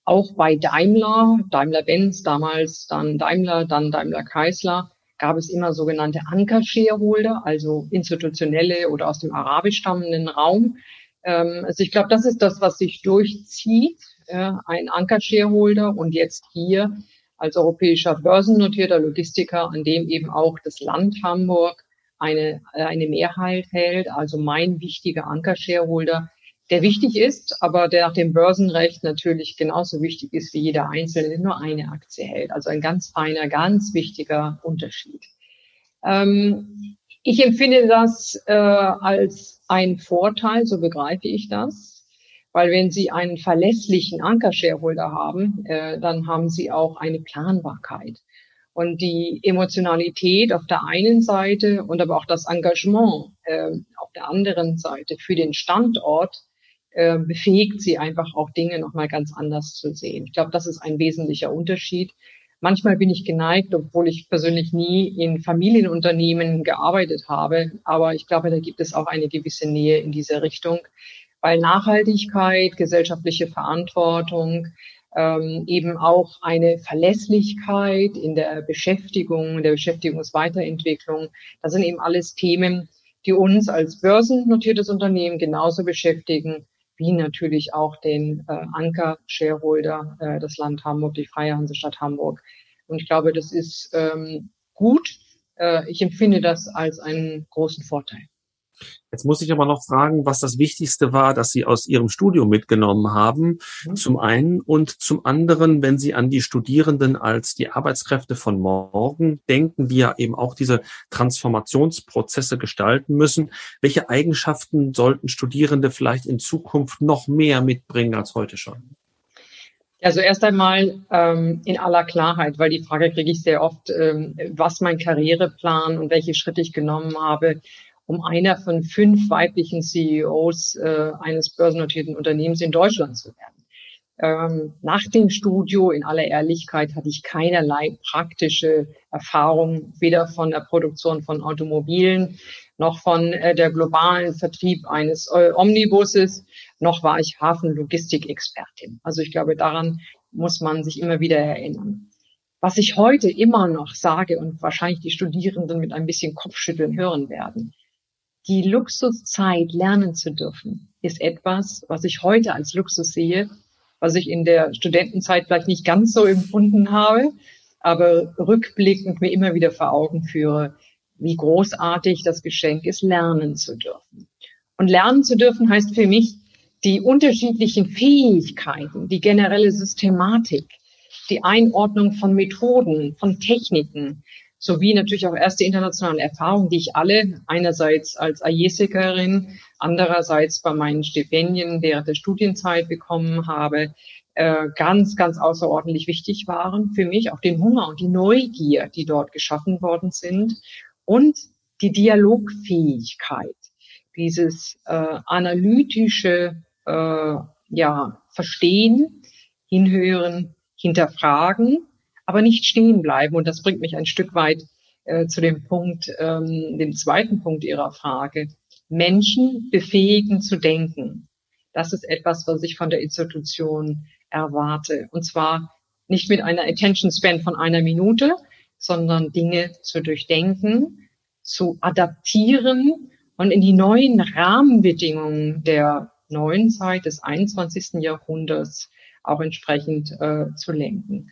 Auch bei Daimler, Daimler-Benz, damals dann Daimler, dann Daimler-Chrysler, gab es immer sogenannte Anker-Shareholder, also institutionelle oder aus dem arabisch stammenden Raum, ähm, also ich glaube, das ist das, was sich durchzieht, ja, ein Anker-Shareholder und jetzt hier als europäischer börsennotierter Logistiker, an dem eben auch das Land Hamburg eine, eine Mehrheit hält, also mein wichtiger Anker-Shareholder, der wichtig ist, aber der nach dem Börsenrecht natürlich genauso wichtig ist wie jeder Einzelne, der nur eine Aktie hält. Also ein ganz feiner, ganz wichtiger Unterschied. Ähm, ich empfinde das äh, als ein Vorteil, so begreife ich das, weil wenn Sie einen verlässlichen Anker-Shareholder haben, äh, dann haben Sie auch eine Planbarkeit. Und die Emotionalität auf der einen Seite und aber auch das Engagement äh, auf der anderen Seite für den Standort äh, befähigt sie einfach auch Dinge nochmal ganz anders zu sehen. Ich glaube, das ist ein wesentlicher Unterschied. Manchmal bin ich geneigt, obwohl ich persönlich nie in Familienunternehmen gearbeitet habe. Aber ich glaube, da gibt es auch eine gewisse Nähe in diese Richtung, weil Nachhaltigkeit, gesellschaftliche Verantwortung, ähm, eben auch eine Verlässlichkeit in der Beschäftigung, in der Beschäftigungsweiterentwicklung, das sind eben alles Themen, die uns als börsennotiertes Unternehmen genauso beschäftigen wie natürlich auch den äh, Anker-Shareholder, äh, das Land Hamburg, die Freie Hansestadt Hamburg. Und ich glaube, das ist ähm, gut. Äh, ich empfinde das als einen großen Vorteil. Jetzt muss ich aber noch fragen, was das Wichtigste war, dass Sie aus Ihrem Studium mitgenommen haben. Mhm. Zum einen und zum anderen, wenn Sie an die Studierenden als die Arbeitskräfte von morgen denken, die ja eben auch diese Transformationsprozesse gestalten müssen. Welche Eigenschaften sollten Studierende vielleicht in Zukunft noch mehr mitbringen als heute schon? Also erst einmal ähm, in aller Klarheit, weil die Frage kriege ich sehr oft, ähm, was mein Karriereplan und welche Schritte ich genommen habe, um einer von fünf weiblichen CEOs äh, eines börsennotierten Unternehmens in Deutschland zu werden. Ähm, nach dem Studio, in aller Ehrlichkeit, hatte ich keinerlei praktische Erfahrung, weder von der Produktion von Automobilen noch von äh, der globalen Vertrieb eines äh, Omnibuses, noch war ich Hafenlogistikexpertin. Also ich glaube, daran muss man sich immer wieder erinnern. Was ich heute immer noch sage und wahrscheinlich die Studierenden mit ein bisschen Kopfschütteln hören werden, die Luxuszeit lernen zu dürfen, ist etwas, was ich heute als Luxus sehe, was ich in der Studentenzeit vielleicht nicht ganz so empfunden habe, aber rückblickend mir immer wieder vor Augen führe, wie großartig das Geschenk ist, lernen zu dürfen. Und lernen zu dürfen heißt für mich, die unterschiedlichen Fähigkeiten, die generelle Systematik, die Einordnung von Methoden, von Techniken, sowie natürlich auch erste internationale Erfahrungen, die ich alle einerseits als IESECerin, andererseits bei meinen Stipendien während der Studienzeit bekommen habe, äh, ganz, ganz außerordentlich wichtig waren für mich, auch den Hunger und die Neugier, die dort geschaffen worden sind. Und die Dialogfähigkeit, dieses äh, analytische äh, ja, Verstehen, Hinhören, Hinterfragen aber nicht stehen bleiben. Und das bringt mich ein Stück weit äh, zu dem Punkt, ähm, dem zweiten Punkt Ihrer Frage. Menschen befähigen zu denken. Das ist etwas, was ich von der Institution erwarte. Und zwar nicht mit einer Attention Span von einer Minute, sondern Dinge zu durchdenken, zu adaptieren und in die neuen Rahmenbedingungen der neuen Zeit des 21. Jahrhunderts auch entsprechend äh, zu lenken.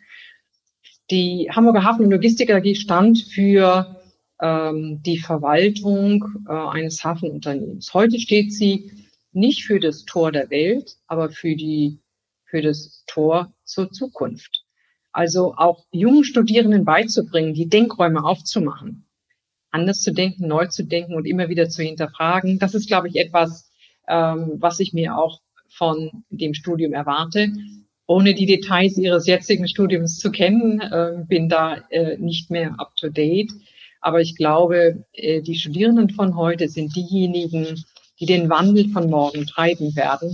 Die Hamburger Hafen- und Logistik AG stand für ähm, die Verwaltung äh, eines Hafenunternehmens. Heute steht sie nicht für das Tor der Welt, aber für die für das Tor zur Zukunft. Also auch jungen Studierenden beizubringen, die Denkräume aufzumachen, anders zu denken, neu zu denken und immer wieder zu hinterfragen. Das ist, glaube ich, etwas, ähm, was ich mir auch von dem Studium erwarte. Ohne die Details Ihres jetzigen Studiums zu kennen, äh, bin da äh, nicht mehr up to date. Aber ich glaube, äh, die Studierenden von heute sind diejenigen, die den Wandel von morgen treiben werden.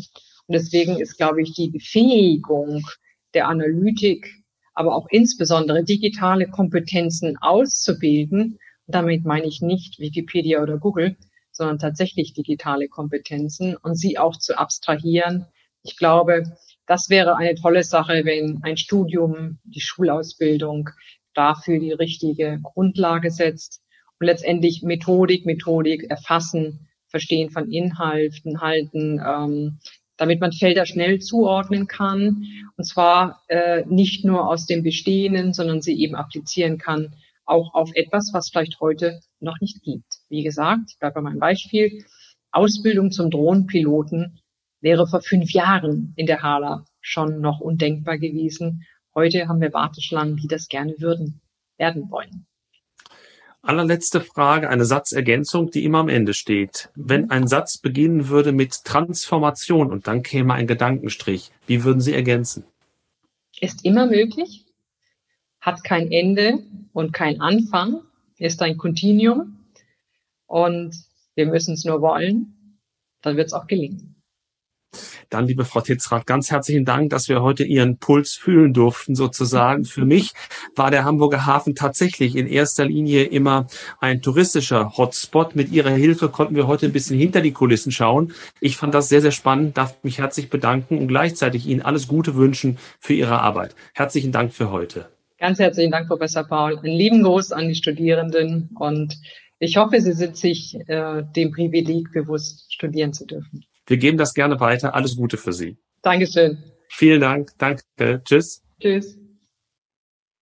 Und deswegen ist, glaube ich, die Befähigung der Analytik, aber auch insbesondere digitale Kompetenzen auszubilden, und damit meine ich nicht Wikipedia oder Google, sondern tatsächlich digitale Kompetenzen und sie auch zu abstrahieren. Ich glaube, das wäre eine tolle Sache, wenn ein Studium, die Schulausbildung dafür die richtige Grundlage setzt und letztendlich Methodik, Methodik erfassen, Verstehen von Inhalten halten, ähm, damit man Felder schnell zuordnen kann und zwar äh, nicht nur aus dem Bestehenden, sondern sie eben applizieren kann auch auf etwas, was vielleicht heute noch nicht gibt. Wie gesagt, ich bleibe bei meinem Beispiel, Ausbildung zum Drohnenpiloten wäre vor fünf Jahren in der Hala schon noch undenkbar gewesen. Heute haben wir Warteschlangen, die das gerne würden, werden wollen. Allerletzte Frage, eine Satzergänzung, die immer am Ende steht. Wenn ein Satz beginnen würde mit Transformation und dann käme ein Gedankenstrich, wie würden Sie ergänzen? Ist immer möglich, hat kein Ende und kein Anfang, ist ein Kontinuum und wir müssen es nur wollen, dann wird es auch gelingen. Dann, liebe Frau Titzrath, ganz herzlichen Dank, dass wir heute Ihren Puls fühlen durften, sozusagen. Für mich war der Hamburger Hafen tatsächlich in erster Linie immer ein touristischer Hotspot. Mit Ihrer Hilfe konnten wir heute ein bisschen hinter die Kulissen schauen. Ich fand das sehr, sehr spannend, darf mich herzlich bedanken und gleichzeitig Ihnen alles Gute wünschen für Ihre Arbeit. Herzlichen Dank für heute. Ganz herzlichen Dank, Professor Paul. Einen lieben Gruß an die Studierenden und ich hoffe, Sie sind sich äh, dem Privileg bewusst, studieren zu dürfen. Wir geben das gerne weiter. Alles Gute für Sie. Dankeschön. Vielen Dank. Danke. Tschüss. Tschüss.